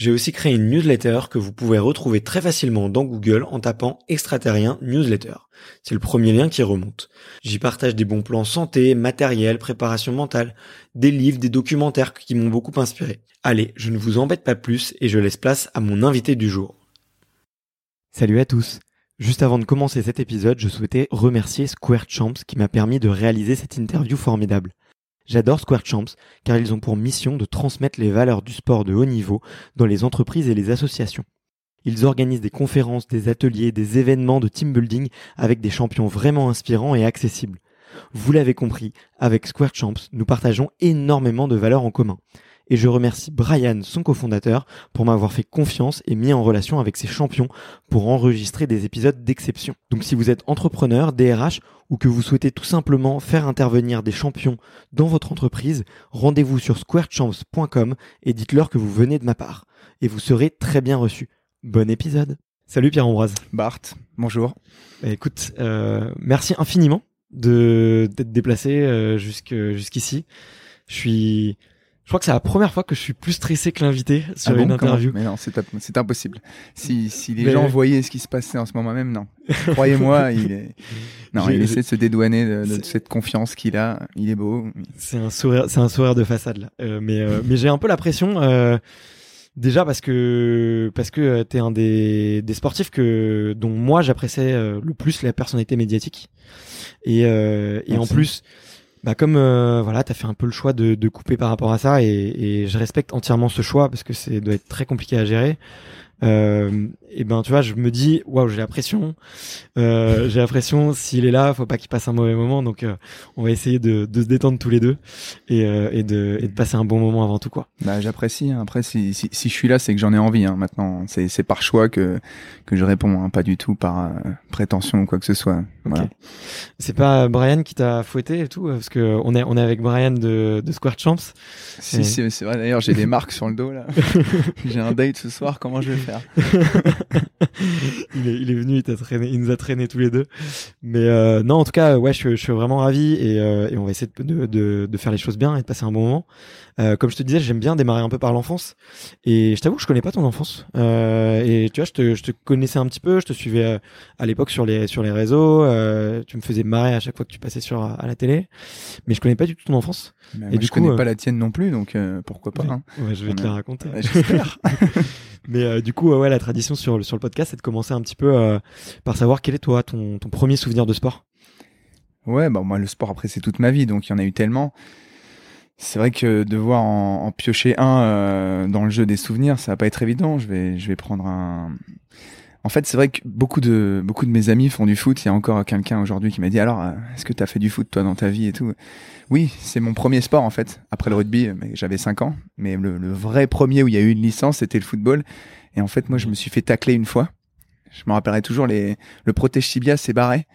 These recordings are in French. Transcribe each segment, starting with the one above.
j'ai aussi créé une newsletter que vous pouvez retrouver très facilement dans Google en tapant extraterrien newsletter. C'est le premier lien qui remonte. J'y partage des bons plans santé, matériel, préparation mentale, des livres, des documentaires qui m'ont beaucoup inspiré. Allez, je ne vous embête pas plus et je laisse place à mon invité du jour. Salut à tous. Juste avant de commencer cet épisode, je souhaitais remercier Square Champs qui m'a permis de réaliser cette interview formidable. J'adore Square Champs car ils ont pour mission de transmettre les valeurs du sport de haut niveau dans les entreprises et les associations. Ils organisent des conférences, des ateliers, des événements de team building avec des champions vraiment inspirants et accessibles. Vous l'avez compris, avec Square Champs, nous partageons énormément de valeurs en commun. Et je remercie Brian, son cofondateur, pour m'avoir fait confiance et mis en relation avec ses champions pour enregistrer des épisodes d'exception. Donc si vous êtes entrepreneur, DRH ou que vous souhaitez tout simplement faire intervenir des champions dans votre entreprise, rendez-vous sur squarechamps.com et dites-leur que vous venez de ma part. Et vous serez très bien reçu. Bon épisode. Salut Pierre-Ambroise. Bart, bonjour. Bah, écoute, euh, merci infiniment de d'être déplacé euh, jusque jusqu'ici. Je suis je crois que c'est la première fois que je suis plus stressé que l'invité sur Ah bon, une interview. Mais non, c'est impossible. Si, si les Mais- gens voyaient ce qui se passait en ce moment même, non. Croyez-moi, il est. Non, il essaie de se dédouaner de, de cette confiance qu'il a. Il est beau. C'est un sourire, c'est un sourire de façade là. Euh, mais euh, mais j'ai un peu la pression euh, déjà parce que parce que euh, t'es un des des sportifs que dont moi j'appréciais euh, le plus la personnalité médiatique et euh, et en plus bah comme euh, voilà t'as fait un peu le choix de, de couper par rapport à ça et, et je respecte entièrement ce choix parce que c'est doit être très compliqué à gérer euh, et ben tu vois je me dis waouh j'ai la pression euh, j'ai la pression s'il est là faut pas qu'il passe un mauvais moment donc euh, on va essayer de, de se détendre tous les deux et, euh, et, de, et de passer un bon moment avant tout quoi Bah, j'apprécie. hein. Après, si, si, si je suis là, c'est que j'en ai envie. Hein, maintenant, c'est c'est par choix que que je réponds, hein, pas du tout par euh, prétention ou quoi que ce soit. Voilà. c'est pas Brian qui t'a fouetté et tout parce que on est on est avec Brian de, de Square Champs Si, c'est c'est vrai. D'ailleurs, j'ai des marques sur le dos là. j'ai un date ce soir. Comment je vais faire? il, est, venu il, traîné, il nous a traîné tous les deux. Mais euh, non en tout cas ouais je, je suis vraiment ravi et, euh, et on va essayer de, de faire les choses bien et de passer un bon moment euh, comme je te disais j'aime bien démarrer un peu par l'enfance et je t'avoue que je connais pas ton enfance euh, et tu vois je te, je te connaissais un petit peu je te suivais euh, à l'époque sur les sur les réseaux tu me faisais marrer à chaque fois que tu passais sur à la télé mais je connais pas du tout ton enfance Et moi, du je coup, connais pas la tienne non plus, donc pourquoi pas. hein. ouais, je vais On te a- la raconter J'espère. Mais du coup, ouais, la tradition sur le, sur le podcast, c'est de commencer un petit peu par savoir quel est toi ton, ton premier souvenir de sport. Ouais, bah moi le sport après c'est toute ma vie, donc il y en a eu tellement. C'est vrai que devoir en, en piocher un euh, dans le jeu des souvenirs, ça va pas être évident. Je vais, je vais prendre un. En fait, c'est vrai que beaucoup de beaucoup de mes amis font du foot. Il y a encore quelqu'un aujourd'hui qui m'a dit alors, euh, est-ce que tu as fait du foot toi dans ta vie et tout? Oui, c'est mon premier sport en fait. Après le rugby, mais j'avais 5 ans. Mais le, le vrai premier où il y a eu une licence, c'était le football. Et en fait, moi, je me suis fait tacler une fois. Je me rappellerai toujours le protège tibia s'est barré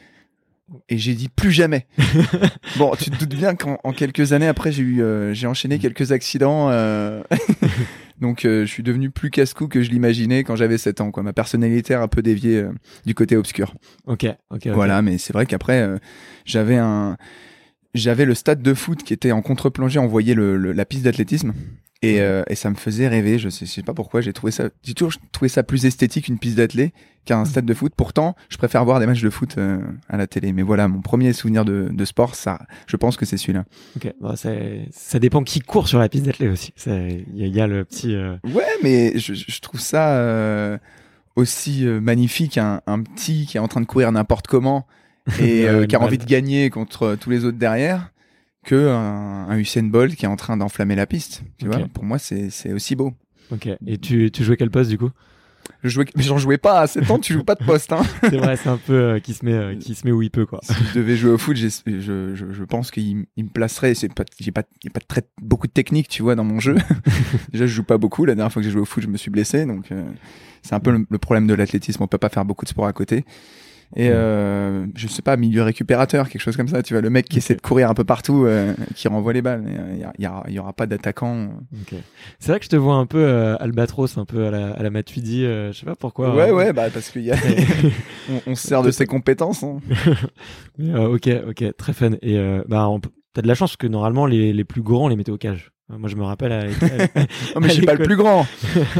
et j'ai dit plus jamais. bon, tu te doutes bien qu'en en quelques années après, j'ai eu, euh, j'ai enchaîné quelques accidents. euh, Donc, euh, je suis devenu plus casse-cou que je l'imaginais quand j'avais 7 ans. Quoi. Ma personnalité a un peu dévié euh, du côté obscur. Ok, ok. ok. Voilà, mais c'est vrai qu'après, euh, j'avais un, j'avais le stade de foot qui était en contre-plongée, on voyait le, le- la piste d'athlétisme. Et, euh, et ça me faisait rêver. Je sais, je sais pas pourquoi. J'ai trouvé ça. J'ai toujours trouvé ça plus esthétique une piste d'athlé qu'un stade de foot. Pourtant, je préfère voir des matchs de foot euh, à la télé. Mais voilà, mon premier souvenir de, de sport, ça, je pense que c'est celui-là. Ok, bon, ça dépend qui court sur la piste d'athlète aussi. Il y, y a le petit. euh, Ouais, mais je, je trouve ça euh, aussi euh, magnifique un, un petit qui est en train de courir n'importe comment et euh, qui a envie de gagner contre tous les autres derrière que un, un Usain Bolt qui est en train d'enflammer la piste. Tu vois, pour moi c'est aussi beau. Ok. Et tu, tu jouais quel poste du coup? Je jouais, mais j'en jouais pas à 7 ans, tu joues pas de poste. Hein. C'est vrai, c'est un peu euh, qui se met, euh, qui se met où il peut quoi. si je devais jouer au foot, je, je, je pense qu'il me placerait. C'est pas, j'ai pas, il y a pas très, beaucoup de technique, tu vois, dans mon jeu. Déjà, je joue pas beaucoup. La dernière fois que j'ai joué au foot, je me suis blessé, donc euh, c'est un peu le, le problème de l'athlétisme. On peut pas faire beaucoup de sport à côté. Et euh, je sais pas, milieu récupérateur, quelque chose comme ça. Tu vois, le mec qui essaie de courir un peu partout, euh, qui renvoie les balles. Il y, il y, aura- il y aura pas d'attaquant. Ok. C'est vrai que je te vois un peu euh, albatros, un peu à la, à la Matuidi. euh, je sais pas pourquoi. ouais, euh, ouais, bah parce qu'il y a, on, on se sert de ses compétences. hein. Mais, euh, ok, ok, très fun. Et euh, bah, on peut- t'as de la chance que normalement les, les plus grands on les mettait au cage. Euh, Moi, je me rappelle à, à- Non, mais À je suis pas le l'école. plus grand.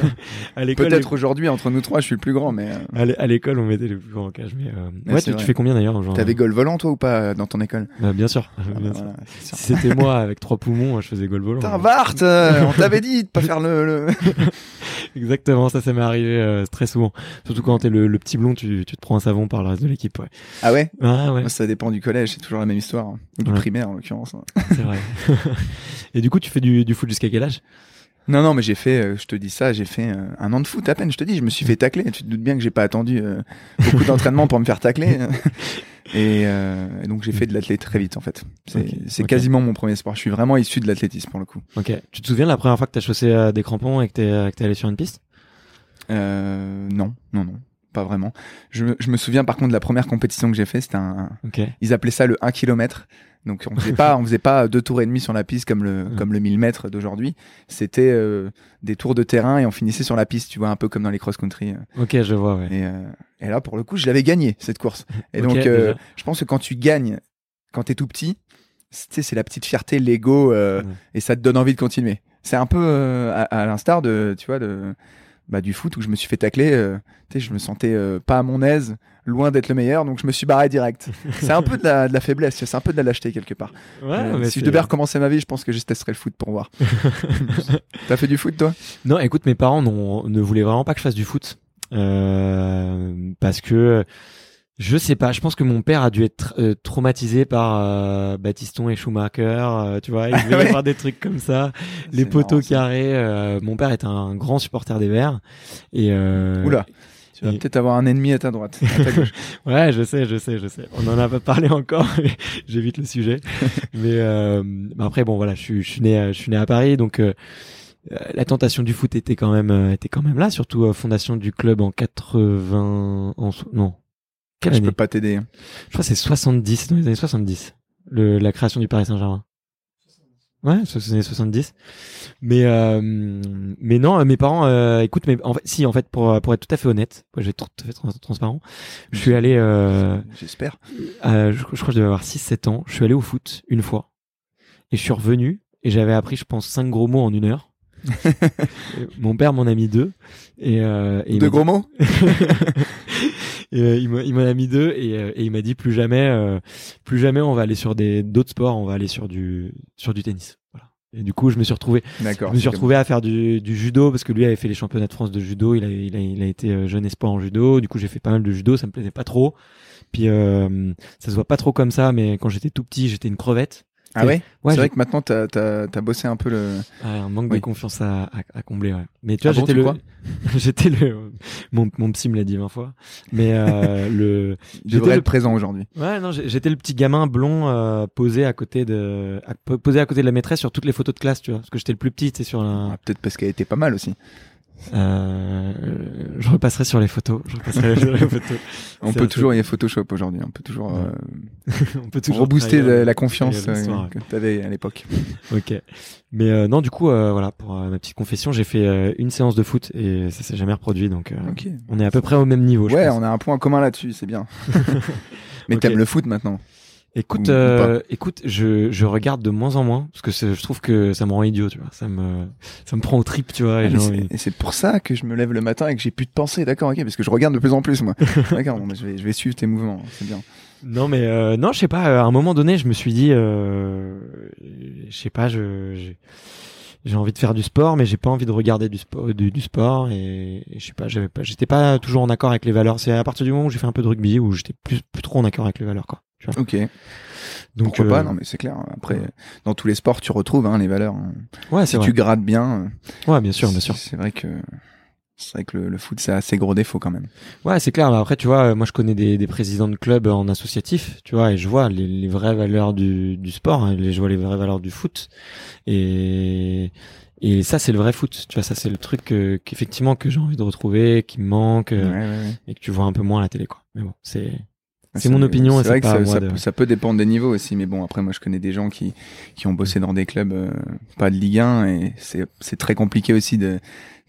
à l'école. Peut-être aujourd'hui entre nous trois, je suis le plus grand, mais. euh, À l'é- à l'école, on mettait les plus grands cage. Mais euh, Ouais, tu, fais combien d'ailleurs genre, T'avais goal volant toi ou pas euh, dans ton école? Bah, Bien sûr. Ah, bien bah, sûr. voilà. Si c'était moi avec trois poumons, je faisais goal volant. Putain, Bart, euh, on t'avait dit de pas faire le. le... Exactement, ça, ça m'est arrivé euh, très souvent. Surtout quand t'es le, le petit blond, tu, tu te prends un savon par le reste de l'équipe. Ouais. Ah ouais? Ah ouais, Ça dépend du collège, c'est toujours la même histoire. hein. Ou du Ouais. primaire en l'occurrence. hein. c'est vrai. Et du coup, tu fais du, du foot jusqu'à quel âge? Non, non, mais j'ai fait, euh, je te dis ça, j'ai fait euh, un an de foot à peine. Je te dis, je me suis fait tacler. Tu te doutes bien que j'ai pas attendu euh, beaucoup d'entraînement pour me faire tacler. Et, euh, et donc j'ai fait de l'athlétisme très vite en fait. C'est Ok, c'est ok. quasiment mon premier sport. Je suis vraiment issu de l'athlétisme pour le coup. Ok. Tu te souviens de la première fois que t'as chaussé des crampons et que t'es que t'es allé sur une piste? Euh, non, non, non, pas vraiment. Je, me- je me souviens par contre de la première compétition que j'ai fait, c'était un, Ok. ils appelaient ça le 1 km. Donc on faisait pas, on faisait pas deux tours et demi sur la piste comme le Mm. comme le 1000 mètres d'aujourd'hui. C'était euh, des tours de terrain et on finissait sur la piste, tu vois, un peu comme dans les cross country. Ok, je vois, ouais. Et, euh, et là pour le coup, je l'avais gagné cette course. Et donc euh, je pense que quand tu gagnes, quand t'es tout petit, c'est la petite fierté, l'ego, euh, et ça te donne envie de continuer. C'est un peu euh, à, à l'instar de, tu vois, de bah, du foot où je me suis fait tacler. euh, tu sais, je me sentais euh, pas à mon aise, loin d'être le meilleur, donc je me suis barré direct. c'est un peu de la, de la faiblesse, c'est un peu de la lâcheté quelque part. Ouais, Euh, mais si je devais recommencer ma vie, je pense que je testerais le foot pour voir. T'as fait du foot toi? Non, écoute, mes parents n'ont- ne voulaient vraiment pas que je fasse du foot. Euh, parce que je sais pas, je pense que mon père a dû être euh, traumatisé par euh, Baptiston et Schumacher, euh, tu vois, il devait y avoir des trucs comme ça, les poteaux marrant, carrés. euh, mon père est un grand supporter des Verts et euh, Oula. Tu vas et- peut-être avoir un ennemi à ta droite. à ta gauche. Ouais, je sais, je sais, je sais. On en a pas parlé encore, mais j'évite le sujet. mais euh, bah après, bon, voilà, je suis, je suis né, je suis né à Paris, donc la tentation du foot était quand même, était quand même là, surtout euh, fondation du club en 80, en, non, quelle je année peux pas t'aider. hein. Je crois que c'est 70, dans les années 70, le, la création du Paris Saint-Germain. Ouais, c'est les années 70. Mais euh, mais non, euh, mes parents, euh, écoute, mais en fait, si, en fait, pour pour être tout à fait honnête, je vais être tout à fait trans- transparent, je suis allé. Euh, J'espère. euh, je, je crois que je devais avoir 6-7 ans. Je suis allé au foot une fois. Et je suis revenu. Et j'avais appris, je pense, cinq gros mots en une heure. Et Mon père m'en a mis deux. Et, euh, et Deux gros dit- mots? et, euh, il m'en a mis deux. Et, euh, et il m'a dit plus jamais, euh, plus jamais on va aller sur des d'autres sports. On va aller sur du sur du tennis. Voilà. Et du coup, je me suis retrouvé je me suis retrouvé à faire du, du judo parce que lui avait fait les championnats de France de judo. Il a, il a, il a été euh, jeune espoir en judo. Du coup, j'ai fait pas mal de judo. Ça me plaisait pas trop. Puis euh, ça se voit pas trop comme ça, mais quand j'étais tout petit, j'étais une crevette. Ah ouais, Ouais, C'est vrai que maintenant t'as as, as bossé un peu le. Ouais, un manque Oui. de confiance à, à, à combler. Ouais. Mais tu vois, Ah bon, j'étais tu le, j'étais le, mon, mon psy me l'a dit 20 fois. Mais euh, le, J'étais devrait le- être présent aujourd'hui. ouais, non, j'étais le petit gamin blond euh, posé à côté de, à- po- posé à côté de la maîtresse sur toutes les photos de classe, tu vois, parce que j'étais le plus petit, tu sais, sur un. Ah, Peut-être parce qu'elle était pas mal aussi. Euh, je repasserai sur les photos. Je repasserai sur les photos. On peut toujours, il y a Photoshop aujourd'hui. On peut toujours Ouais. euh, On peut toujours rebooster la, la confiance euh, que t'avais à l'époque. Ok. Mais euh, non, du coup, euh, voilà, pour euh, ma petite confession, j'ai fait euh, une séance de foot et ça s'est jamais reproduit, donc euh, Ok. on est à peu près au même niveau. je Ouais, pense. on a un point commun là-dessus, c'est bien. Mais Ok. t'aimes le foot maintenant. Écoute, Ou- ou euh, écoute, je, je regarde de moins en moins parce que je trouve que ça me rend idiot, tu vois. Ça me, ça me prend au trip, tu vois. et Ah, c'est- Et c'est pour ça que je me lève le matin et que j'ai plus de pensée. D'accord, ok, parce que je regarde de plus en plus moi. D'accord, bon, bah, je vais, je vais suivre tes mouvements, c'est bien. Non, mais euh, non, je sais pas. À un moment donné, je me suis dit, euh, je sais pas, je, j'ai- j'ai envie de faire du sport, mais j'ai pas envie de regarder du sport, du, du sport, et, et je sais pas, j'avais pas, j'étais pas toujours en accord avec les valeurs. C'est à partir du moment où j'ai fait un peu de rugby où j'étais plus, plus trop en accord avec les valeurs, quoi. Tu vois. Ok. Donc, Pourquoi euh, pas Non, mais c'est clair. Après, dans tous les sports, tu retrouves hein, les valeurs. hein. Ouais, Si c'est vrai. tu grattes bien, euh, Ouais, bien sûr, bien sûr. C'est vrai que c'est vrai que le, le foot, c'est assez gros défaut quand même. Ouais, c'est clair. Mais après, tu vois, moi, je connais des, des présidents de clubs en associatif, tu vois, et je vois les, les vraies valeurs du, du sport, hein, je vois les vraies valeurs du foot. Et, et ça, c'est le vrai foot. Tu vois, ça, c'est le truc que- qu'effectivement que j'ai envie de retrouver, qui me manque, euh, Ouais, ouais, ouais. et que tu vois un peu moins à la télé, quoi. Mais bon, c'est, c'est mon opinion C'est vrai que ça, ça de- peut, ça peut dépendre des niveaux aussi, mais bon, après, moi, je connais des gens qui, qui ont bossé dans des clubs euh, pas de Ligue 1 et c'est, c'est très compliqué aussi de.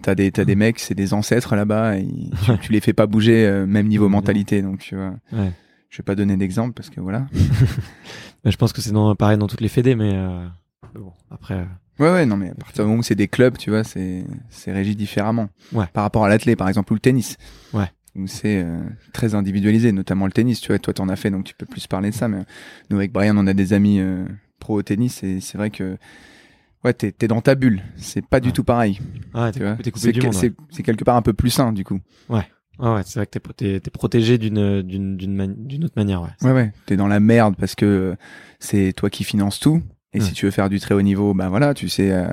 T'as des, t'as des mecs, c'est des ancêtres là-bas, tu, tu les fais pas bouger, euh, même niveau mentalité, donc tu vois. Ouais. Je vais pas donner d'exemple parce que voilà. Mais je pense que c'est dans, pareil dans toutes les fédés, mais euh, bon, après, euh, Ouais, ouais, non, mais à partir du moment où c'est des clubs, tu vois, c'est, c'est régi différemment. Ouais. Par rapport à l'athlète, par exemple, ou le tennis. Ouais. Où c'est euh, très individualisé, notamment le tennis, tu vois. Toi, t'en as fait, donc tu peux plus parler de ça. Mais nous, avec Brian, on a des amis euh, pro au tennis et c'est vrai que, ouais, t'es, t'es dans ta bulle. C'est pas du Ouais. tout pareil. ouais, coupé C'est, que- ouais. quelque part un peu plus sain, du coup. Ah ouais, c'est vrai que t'es, t'es protégé d'une, d'une, d'une, mani- d'une autre manière, ouais. Ouais, ouais. T'es dans la merde parce que euh, c'est toi qui finances tout. Et Ouais. si tu veux faire du très haut niveau, ben voilà, tu sais, euh,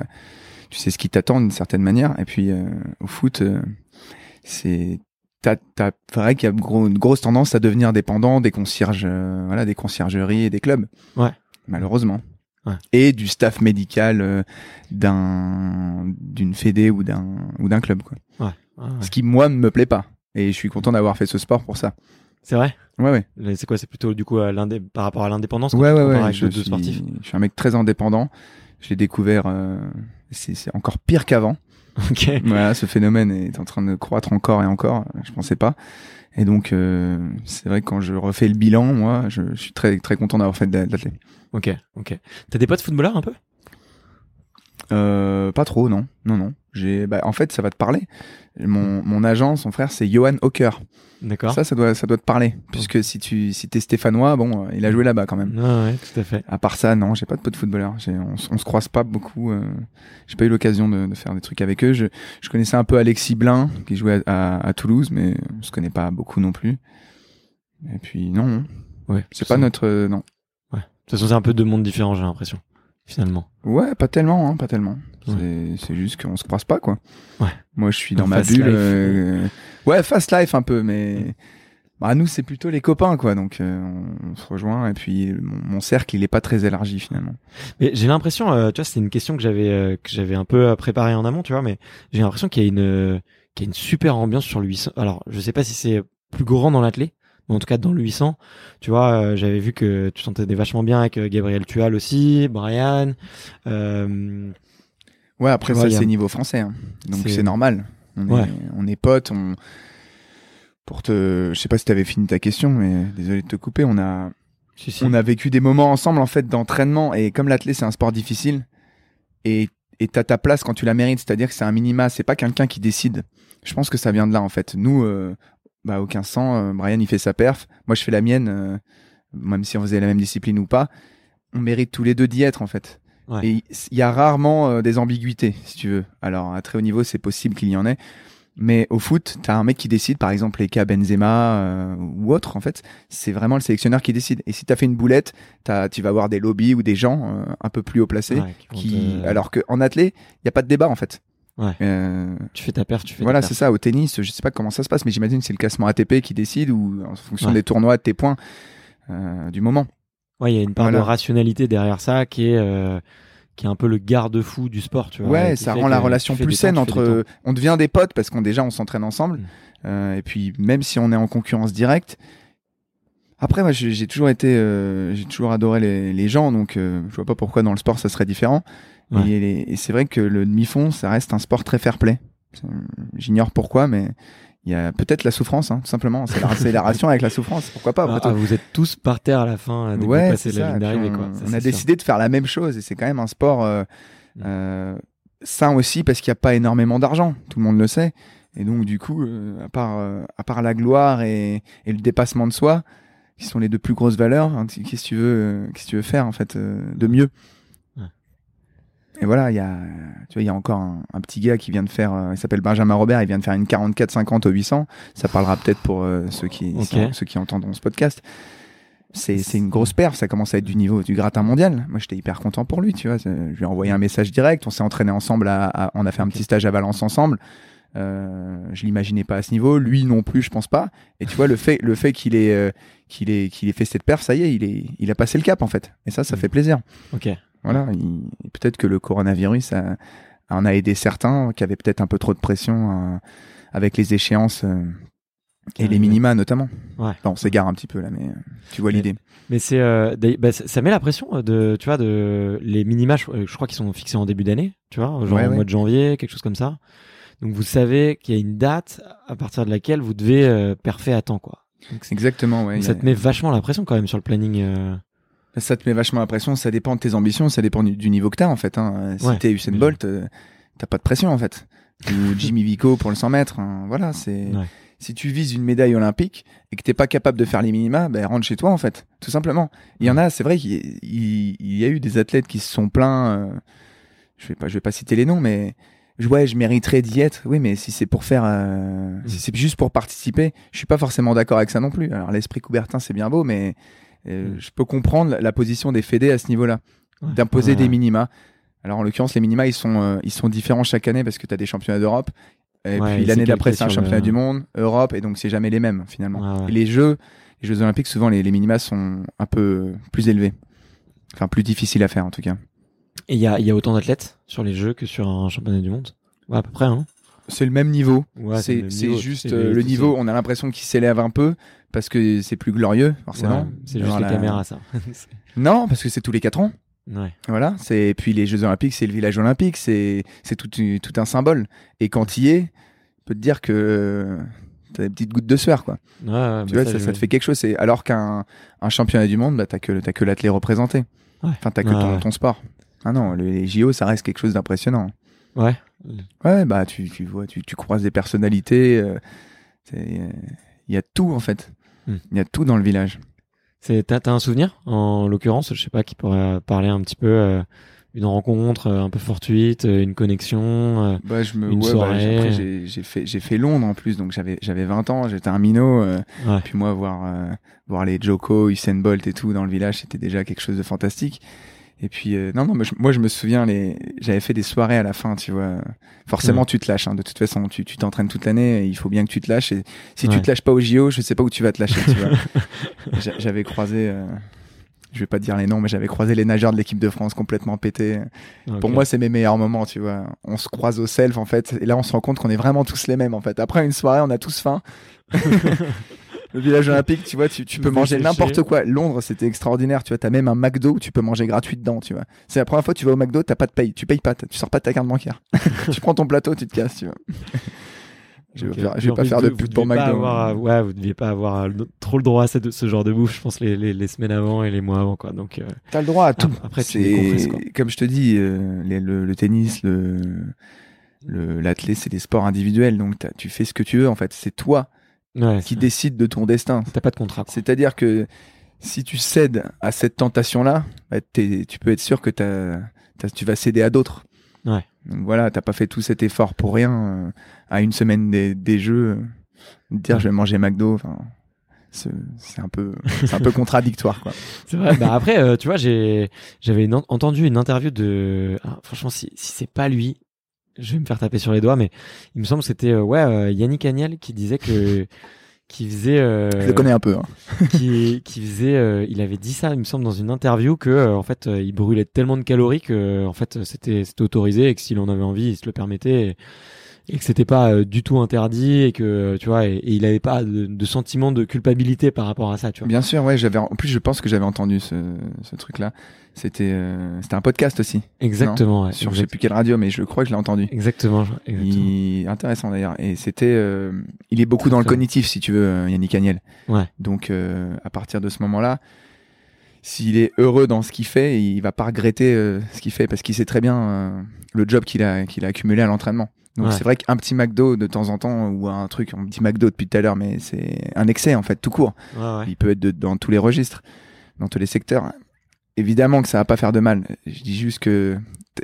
tu sais ce qui t'attend d'une certaine manière. Et puis euh, au foot, euh, c'est t'as t'as c'est vrai qu'il y a gros- une grosse tendance à devenir dépendant des concierges, euh, voilà, des conciergeries et des clubs. Ouais. Malheureusement. Ouais. Et du staff médical euh, d'un d'une fédé ou d'un ou d'un club quoi. Ouais. Ah ouais. Ce qui moi ne me plaît pas. Et je suis content d'avoir fait ce sport pour ça. C'est vrai? Ouais ouais. C'est quoi? C'est plutôt, du coup, à l'indé- par rapport à l'indépendance? Ouais, ouais, ouais. Je suis, je suis un mec très indépendant. Je l'ai découvert, euh, c'est c'est encore pire qu'avant. Ok. voilà, ce phénomène est en train de croître encore et encore. Je pensais pas. Et donc, euh, c'est vrai que quand je refais le bilan, moi, je, je suis très très content d'avoir fait de l'athlète. Ok, ok. T'as des potes footballeurs un peu? Euh, pas trop, non, non, non. J'ai, bah, en fait, ça va te parler. Mon, mon agent, son frère, c'est Johan Hocker. D'accord. Ça, ça doit, ça doit te parler, puisque si tu, si t'es stéphanois, bon, euh, il a joué là-bas quand même. Ah ouais, tout à fait. À part ça, non, j'ai pas de potes footballeurs. J'ai- On, s- on se croise pas beaucoup. euh, j'ai pas eu l'occasion de, de faire des trucs avec eux. Je, je connaissais un peu Alexis Blin, qui jouait à, à, à Toulouse, mais on se connaît pas beaucoup non plus. Et puis non, non. Ouais. c'est pas notre, euh, non. De toute façon, c'est un peu deux mondes différents, j'ai l'impression. Finalement. Ouais, pas tellement, hein, pas tellement. Ouais. C'est, c'est juste qu'on se croise pas, quoi. Ouais. Moi, je suis dans ma bulle. euh, Ouais, fast life un peu, mais bah nous, c'est plutôt les copains, quoi. Donc, euh, on, on se rejoint. Et puis, mon, mon cercle, il est pas très élargi finalement. Mais j'ai l'impression, euh, tu vois, c'est une question que j'avais que j'avais un peu préparée en amont, tu vois, mais j'ai l'impression qu'il y a une qu'il y a une super ambiance sur le 800. Alors, je sais pas si c'est plus grand dans l'athlé, en tout cas dans le 800, tu vois, euh, j'avais vu que tu t'entendais vachement bien avec euh, Gabriel Tual aussi, Brian. Euh, Ouais, après ça c'est niveau français, hein. donc C'est- normal. On Ouais. est, on est potes. On... Pour te, je sais pas si t'avais fini ta question, mais désolé de te couper. On a, si, si. on a vécu des moments ensemble en fait d'entraînement et comme l'athlète c'est un sport difficile et et t'as ta place quand tu la mérites, c'est-à-dire que c'est un minima, c'est pas quelqu'un qui décide. Je pense que ça vient de là en fait. Nous, euh, bah aucun sang. euh, Brian il fait sa perf, moi je fais la mienne, euh, même si on faisait la même discipline ou pas. On mérite tous les deux d'y être en fait. Ouais. Et il y a rarement euh, des ambiguïtés, si tu veux. Alors à très haut niveau, c'est possible qu'il y en ait, Mais au foot, t'as un mec qui décide, par exemple les cas Benzema euh, ou autre, en fait, c'est vraiment le sélectionneur qui décide. Et si t'as fait une boulette, t'as, tu vas avoir des lobbies ou des gens euh, un peu plus haut placés, Ouais, qui alors qu'en athlé, il y a pas de débat en fait. Ouais. Euh, Tu fais ta perf, tu fais voilà, c'est ça. Au tennis, je sais pas comment ça se passe, mais j'imagine que c'est le classement ATP qui décide ou en fonction Ouais. des tournois, de tes points euh, du moment. Ouais, il y a une part Voilà. de rationalité derrière ça qui est euh, qui est un peu le garde-fou du sport, tu vois. Ouais, ça rend la relation plus temps, saine entre. On devient des potes parce qu'on déjà on s'entraîne ensemble. Mm. Et puis même si on est en concurrence directe. Après, moi, j'ai j'ai toujours été, euh, j'ai toujours adoré les, les gens, donc euh, je vois pas pourquoi dans le sport ça serait différent. Ouais. Et, c'est vrai que le demi-fond, ça reste un sport très fair-play. J'ignore pourquoi, mais il y a peut-être la souffrance, hein, tout simplement. C'est la, c'est la relation avec la souffrance. Pourquoi pas Ah, ah, vous êtes tous par terre à la fin dès que vous Ouais, la ligne d'arrivée, on, a sûr. décidé de faire la même chose et c'est quand même un sport euh, Mm. euh, sain aussi parce qu'il n'y a pas énormément d'argent. Tout le monde le sait. Et donc du coup, euh, à part euh, à part la gloire et, et le dépassement de soi, qui sont les deux plus grosses valeurs, hein, qu'est-ce que tu veux, euh, qu'est-ce que tu veux faire en fait euh, de mieux. Et voilà, il y a, tu vois, il y a encore un, un petit gars qui vient de faire, euh, il s'appelle Benjamin Robert, il vient de faire une 44-50 au 800. Ça parlera peut-être pour euh, ceux qui ceux qui entendront ce podcast. C'est c'est une grosse perf, ça commence à être du niveau du gratin mondial. Moi, j'étais hyper content pour lui, tu vois. Je lui ai envoyé un message direct, on s'est entraîné ensemble, à, à- on a fait un petit stage à Valence ensemble. Euh, je l'imaginais pas à ce niveau, lui non plus, je pense pas. Et tu vois, le fait, le fait qu'il ait, euh, qu'il ait, qu'il ait fait cette perf, ça y est, il est, il a passé le cap en fait. Et ça, ça Mm. fait plaisir. Ok. Voilà. peut-être que le coronavirus a- en a aidé certains qui avaient peut-être un peu trop de pression euh, avec les échéances euh, et les Carrément. minima notamment. Ouais. Enfin, on s'égare un petit peu là, mais euh, tu vois l'idée. Mais c'est, euh, bah, ça met la pression de, tu vois, de les minima. Je, je crois qu'ils sont fixés en début d'année, tu vois, genre Ouais, au ouais. mois de janvier, quelque chose comme ça. Donc vous savez qu'il y a une date à partir de laquelle vous devez perfer à temps, quoi. Donc, Exactement, ouais. donc ça a- te met vachement la pression quand même sur le planning. Ça te met vachement la pression, ça dépend de tes ambitions, ça dépend du, du niveau que t'as en fait. Hein. Si Ouais. t'es Usain. Bolt, euh, t'as pas de pression en fait. Ou Jimmy Vico pour le 100 mètres, hein. voilà. C'est Ouais. si tu vises une médaille olympique et que t'es pas capable de faire les minima, ben rentre chez toi en fait, tout simplement. Il y en a, c'est vrai qu'il y, il- il y a eu des athlètes qui se sont plaints. euh, je vais pas, je vais pas citer les noms, mais ouais, je mériterais d'y être. Oui, mais si c'est pour faire, euh, si c'est juste pour participer, je suis pas forcément d'accord avec ça non plus. Alors l'esprit Coubertin, c'est bien beau, mais euh, Mm. je peux comprendre la- position des fédés à ce niveau-là, Ouais. d'imposer Ouais, des minima. Alors en l'occurrence, les minima, ils sont, euh, ils sont différents chaque année parce que tu as des championnats d'Europe. Et Ouais, puis l'année d'après, c'est un championnat du monde, Europe, et donc c'est jamais les mêmes finalement. Ouais, ouais. Et les Jeux, les Jeux Olympiques, souvent les, les minima sont un peu plus élevés. Enfin, plus difficiles à faire en tout cas. Et il y a, il y a autant d'athlètes sur les jeux que sur un championnat du monde? Ouais, à peu près, hein. C'est le même niveau. Ouais, c'est niveau, juste euh, le niveau, on a l'impression qu'il s'élève un peu parce que c'est plus glorieux, forcément. Ouais, c'est juste Genre les la- caméras, ça. Non, parce que c'est tous les 4 ans. ouais. Voilà, c'est et puis les Jeux Olympiques, c'est le village olympique, c'est c'est tout, tout un symbole. Et quand y est, je peux te dire que t'as des petites gouttes de sueur, quoi. Ouais, ouais, tu bah vois, ça, te fait quelque chose. C'est alors qu'un un championnat du monde, bah t'as que que l'athlète représenté. Enfin, t'as que ton, sport. Ah non, les, JO, ça reste quelque chose d'impressionnant. Ouais. Ouais, bah tu tu vois, tu, tu croises des personnalités. euh, euh, Il y a tout en fait. Hmm. Il y a tout dans le village. C'est, t'as, t'as un souvenir, en l'occurrence, je sais pas, qui pourrait parler un petit peu, euh, une rencontre euh, un peu fortuite, euh, une connexion. euh, Bah, je me, Une ouais, bah, soirée? après, j'ai j'ai fait, j'ai fait Londres en plus, donc j'avais, j'avais 20 ans, j'étais un minot. euh, Ouais. Puis moi, voir, euh, voir les Joko, Usain Bolt et tout dans le village, c'était déjà quelque chose de fantastique. Et puis, euh, non, non, mais je- moi, je me souviens, les, j'avais fait des soirées à la fin, tu vois. Forcément, Ouais. tu te lâches, hein. De toute façon, tu, tu t'entraînes toute l'année, il faut bien que tu te lâches. Et si Ouais. tu te lâches pas au JO, je sais pas où tu vas te lâcher, tu vois. J'a- j'avais croisé, euh, je vais pas te dire les noms, mais j'avais croisé les nageurs de l'équipe de France complètement pétés. Pour moi, c'est mes meilleurs moments, tu vois. On se croise au self, en fait, et là, on se rend compte qu'on est vraiment tous les mêmes, en fait. Après une soirée, on a tous faim. Le village olympique, tu vois, tu, tu peux manger n'importe quoi. Londres, c'était extraordinaire, tu vois. T'as même un McDo où tu peux manger gratuit dedans, tu vois. C'est la première fois que tu vas au McDo, t'as pas de paye. Tu payes pas, tu sors pas de ta carte bancaire. tu prends ton plateau, tu te casses, tu vois. Je vais, Ok. faire- je vais pas faire de vous pour pas McDo. avoir, ouais, vous deviez pas avoir trop le droit à ce, ce genre de bouffe, je pense, les, les, les semaines avant et les mois avant, quoi. Donc, euh, T'as le droit à tout. après, tu quoi. comme je te dis, euh, les- le, le tennis, le le l'athlé, c'est des sports individuels, donc t'as- tu fais ce que tu veux. En fait, c'est toi ouais, qui décide de ton destin. T'as pas de contrat. C'est-à-dire que si tu cèdes à cette tentation-là, bah, tu peux être sûr que tu vas céder à d'autres. Ouais. Donc voilà, t'as pas fait tout cet effort pour rien euh, à une semaine des, des jeux. euh, dire je vais manger McDo, c'est un peu, un peu contradictoire quoi. C'est vrai. bah après, euh, tu vois, j'avais entendu une interview de. ah, franchement, si, si c'est pas lui, je vais me faire taper sur les doigts, mais il me semble que c'était euh, ouais euh, Yannick Agnel qui disait que qui faisait. euh, Je le connais un peu. hein. qui, qui faisait, euh, il avait dit ça, il me semble, dans une interview que en fait, il brûlait tellement de calories que en fait, c'était c'était autorisé et que s'il en avait envie, il se le permettait. Et, et que c'était pas euh, du tout interdit et que euh, tu vois et, et il avait pas de, de sentiment de culpabilité par rapport à ça tu vois Bien sûr, ouais, j'avais. En plus, je pense que j'avais entendu ce, ce truc-là. C'était, euh, c'était un podcast aussi exactement ouais, sur je sais plus quelle radio, mais je crois que je l'ai entendu. exactement exactement Il... Intéressant d'ailleurs. Et c'était, euh, il est beaucoup dans le cognitif, si tu veux, euh, Yannick Agnel. Ouais. Donc, euh, à partir de ce moment-là, s'il est heureux dans ce qu'il fait, il va pas regretter euh, ce qu'il fait parce qu'il sait très bien euh, le job qu'il a, qu'il a accumulé à l'entraînement. Donc Ouais. c'est vrai qu'un petit McDo de temps en temps ou un truc, on dit McDo depuis tout à l'heure, mais c'est un excès en fait, tout court. ouais, ouais. Il peut être de- dans tous les registres, dans tous les secteurs. Évidemment que ça va pas faire de mal. Je dis juste que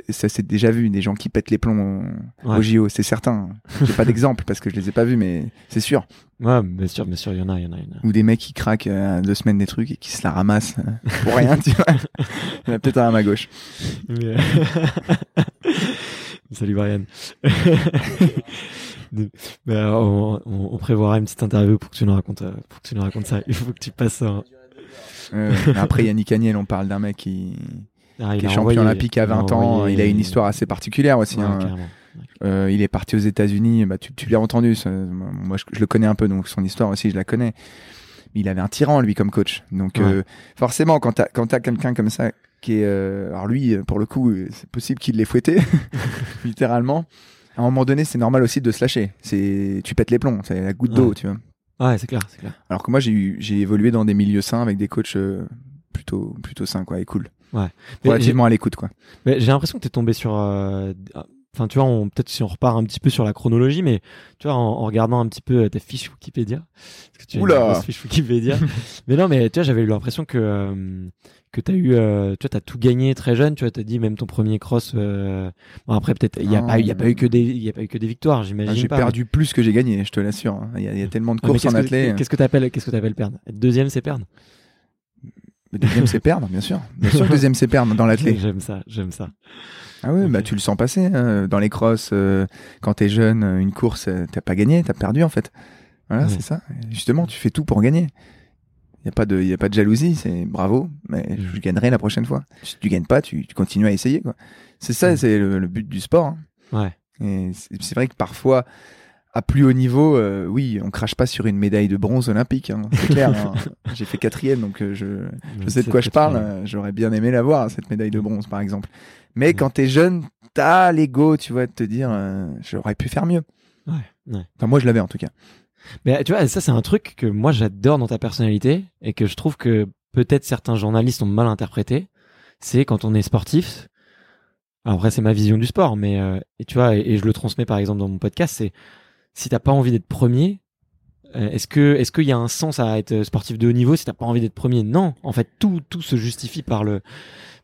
ça s'est déjà vu, des gens qui pètent les plombs au, JO, c'est certain. J'ai pas d'exemple parce que je les ai pas vus, mais c'est sûr. Ouais, bien sûr bien sûr il y en a il y en a. Ou des mecs qui craquent euh, deux semaines des trucs et qui se la ramassent euh, pour rien, tu vois. Il y en a peut-être un à ma gauche. Mais, euh, Salut Brian. Ben, on, on, on prévoira une petite interview pour que tu nous racontes, euh, pour que tu nous racontes ça. Il faut que tu passes. un- Euh, après Yannick Agnel, on parle d'un mec qui, Ah, qui est champion envoyé- olympique à il a 20 ans. envoyé- Il a une histoire assez particulière aussi. Ouais, hein. Euh, il est parti aux États-Unis. Bah, tu, tu l'as entendu. ça- moi, je, je le connais un peu, donc son histoire aussi, je la connais. Mais il avait un tyran lui comme coach. Donc Ouais. euh, forcément, quand t'as quand t'as quelqu'un comme ça qui est, euh, alors lui, pour le coup, euh, c'est possible qu'il l'ait fouetté, littéralement. À un moment donné, c'est normal aussi de se lâcher. C'est, tu pètes les plombs. C'est la goutte d'eau, Ouais. tu vois. Ouais, c'est clair, c'est clair. Alors que moi, j'ai eu, j'ai évolué dans des milieux sains avec des coachs euh, plutôt, plutôt sains, quoi, et cool. Ouais. Mais Relativement à l'écoute, quoi. Mais j'ai l'impression que t'es tombé sur. euh, Enfin, tu vois, on- peut-être si on repart un petit peu sur la chronologie, mais tu vois, en, en regardant un petit peu ta fiche Wikipédia, parce que tu as une Oula fiche Wikipédia. mais non, mais tu vois, j'avais eu l'impression que euh, que t'as eu, euh, tu vois, t'as tout gagné très jeune. Tu vois, t'as dit même ton premier cross. euh, Bon, après, peut-être, il y a pas, eu- y a pas eu que des, y a pas eu que des victoires, Ah, j'imagine. j'ai perdu plus que j'ai gagné, je te l'assure. hein. Il y, a- il y a tellement de courses en qu'est-ce que- athlée. Qu'est-ce que t'appelles, qu'est-ce que perdre? Être Deuxième, c'est perdre. Deuxième, c'est perdre, bien sûr. Bien sûr que deuxième, c'est perdre dans l'athlé. J'aime ça, j'aime ça. Ah oui, bah tu le sens passer. hein. Dans les crosses, euh, quand t'es jeune, une course, t'as pas gagné, t'as perdu en fait. Voilà, Ouais. c'est ça. Justement, tu fais tout pour gagner. Il y a pas de, y a pas de jalousie, c'est bravo, mais Mm. je gagnerai la prochaine fois. Si tu gagnes pas, tu, tu continues à essayer quoi. C'est ça, Mm. c'est le, le but du sport. hein. Ouais. Et c'est c'est vrai que parfois, à plus haut niveau, euh, oui, on crache pas sur une médaille de bronze olympique, hein, c'est clair. hein. J'ai fait quatrième, donc euh, je, je sais de quoi je parle. euh, J'aurais bien aimé l'avoir, cette médaille de bronze, par exemple. Mais Ouais. quand t'es jeune, t'as l'ego, tu vois, de te dire, euh, j'aurais pu faire mieux. Ouais, ouais. Enfin, moi, je l'avais en tout cas. Mais tu vois, ça c'est un truc que moi j'adore dans ta personnalité et que je trouve que peut-être certains journalistes ont mal interprété. C'est quand on est sportif. Alors après c'est ma vision du sport, mais euh, et tu vois et, je le transmets par exemple dans mon podcast, c'est si t'as pas envie d'être premier, euh, est-ce que est-ce qu'il y a un sens à être sportif de haut niveau si t'as pas envie d'être premier? Non, en fait tout tout se justifie par le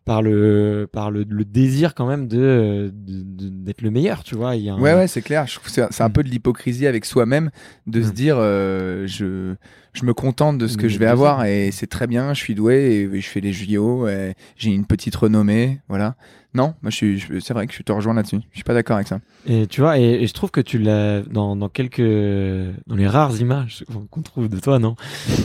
par le par le, le désir quand même de d'être le meilleur, tu vois. Il y a un- Ouais, ouais, c'est clair. Je trouve que c'est un Mm. peu de l'hypocrisie avec soi-même de se Mm. dire, euh, je, je me contente de ce que Mais je vais avoir et c'est très bien, je suis doué et je fais les JO, j'ai une petite renommée, voilà. Non, moi, je suis, je- c'est vrai que je te rejoins là-dessus. Je suis pas d'accord avec ça. Et tu vois, et, et je trouve que tu l'as dans, dans quelques, dans les rares images qu'on trouve de toi, non?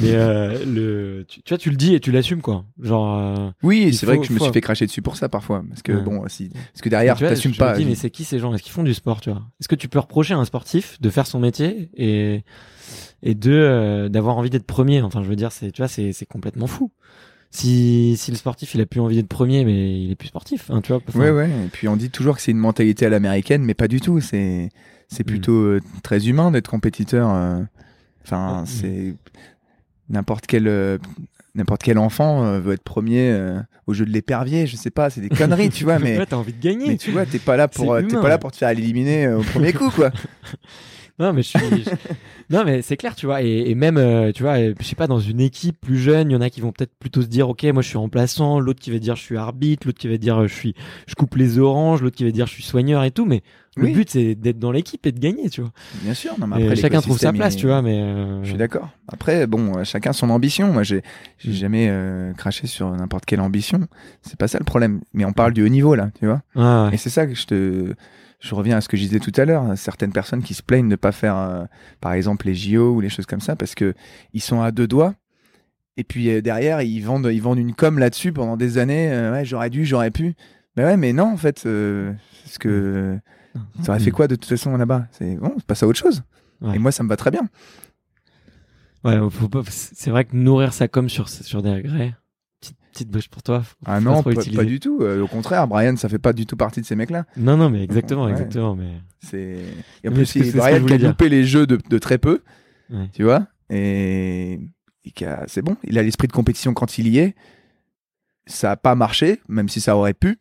Mais euh, le, tu, tu vois, tu le dis et tu l'assumes quoi. Genre, euh, Oui, c'est vrai que je me suis fait cracher dessus pour ça parfois, parce que Ouais. bon, si, parce que derrière, tu vois, t'assumes je pas. Me dis, mais c'est qui ces gens? Est-ce qu'ils font du sport, tu vois? Est-ce que tu peux reprocher à un sportif de faire son métier et et de euh, d'avoir envie d'être premier? Enfin, je veux dire, c'est tu vois, c'est c'est complètement fou. Si si le sportif il a plus envie d'être premier, mais il est plus sportif, hein, tu vois enfin, Ouais, ouais. Et puis on dit toujours que c'est une mentalité à l'américaine, mais pas du tout. C'est, c'est Mm. plutôt euh, très humain d'être compétiteur. euh. Enfin, mm. c'est n'importe quel, euh, n'importe quel enfant euh, veut être premier euh, au jeu de l'épervier. Je sais pas, c'est des conneries, tu vois. Mais, Ouais, t'as envie de gagner. mais tu vois, t'es pas là pour, t'es pas là pour te faire éliminer au premier coup, quoi. non, mais je suis. je- Non, mais c'est clair, tu vois. Et, et même, euh, tu vois, je sais pas, dans une équipe plus jeune, il y en a qui vont peut-être plutôt se dire, ok, moi je suis remplaçant, l'autre qui va dire je suis arbitre, l'autre qui va dire je suis, je coupe les oranges, l'autre qui va dire je suis soigneur et tout. Mais le Oui. but c'est d'être dans l'équipe et de gagner, tu vois. Bien sûr, non, mais Et après, chacun trouve sa place, tu vois. Mais euh, Je suis d'accord. Après, bon, euh, chacun son ambition. Moi, j'ai, j'ai Mm. jamais euh, craché sur n'importe quelle ambition. C'est pas ça le problème. Mais on parle du haut niveau là, tu vois. ouais. Et c'est ça que je te, je reviens à ce que je disais tout à l'heure. Certaines personnes qui se plaignent de ne pas faire, euh, par exemple, les JO ou les choses comme ça, parce que ils sont à deux doigts. Et puis euh, derrière, ils vendent, ils vendent une com là-dessus pendant des années. euh, ouais, j'aurais dû, j'aurais pu. Mais ouais, mais non, en fait, euh, parce que ça aurait fait quoi de toute façon là-bas? C'est bon, c'est passe à autre chose. Ouais. Et moi, ça me va très bien. Ouais, c'est vrai que nourrir ça comme sur sur des regrets. Petite, bouche pour toi. Ah pas non, pas, pas du tout. Euh, au contraire, Brian, ça fait pas du tout partie de ces mecs-là. Non, non, mais exactement, Ouais. exactement. Mais C'est et en Mais plus c'est- Brian qui a loupé les jeux de, de très peu, Ouais. tu vois, et, a- c'est bon. Il a l'esprit de compétition quand il y est. Ça a pas marché, même si ça aurait pu.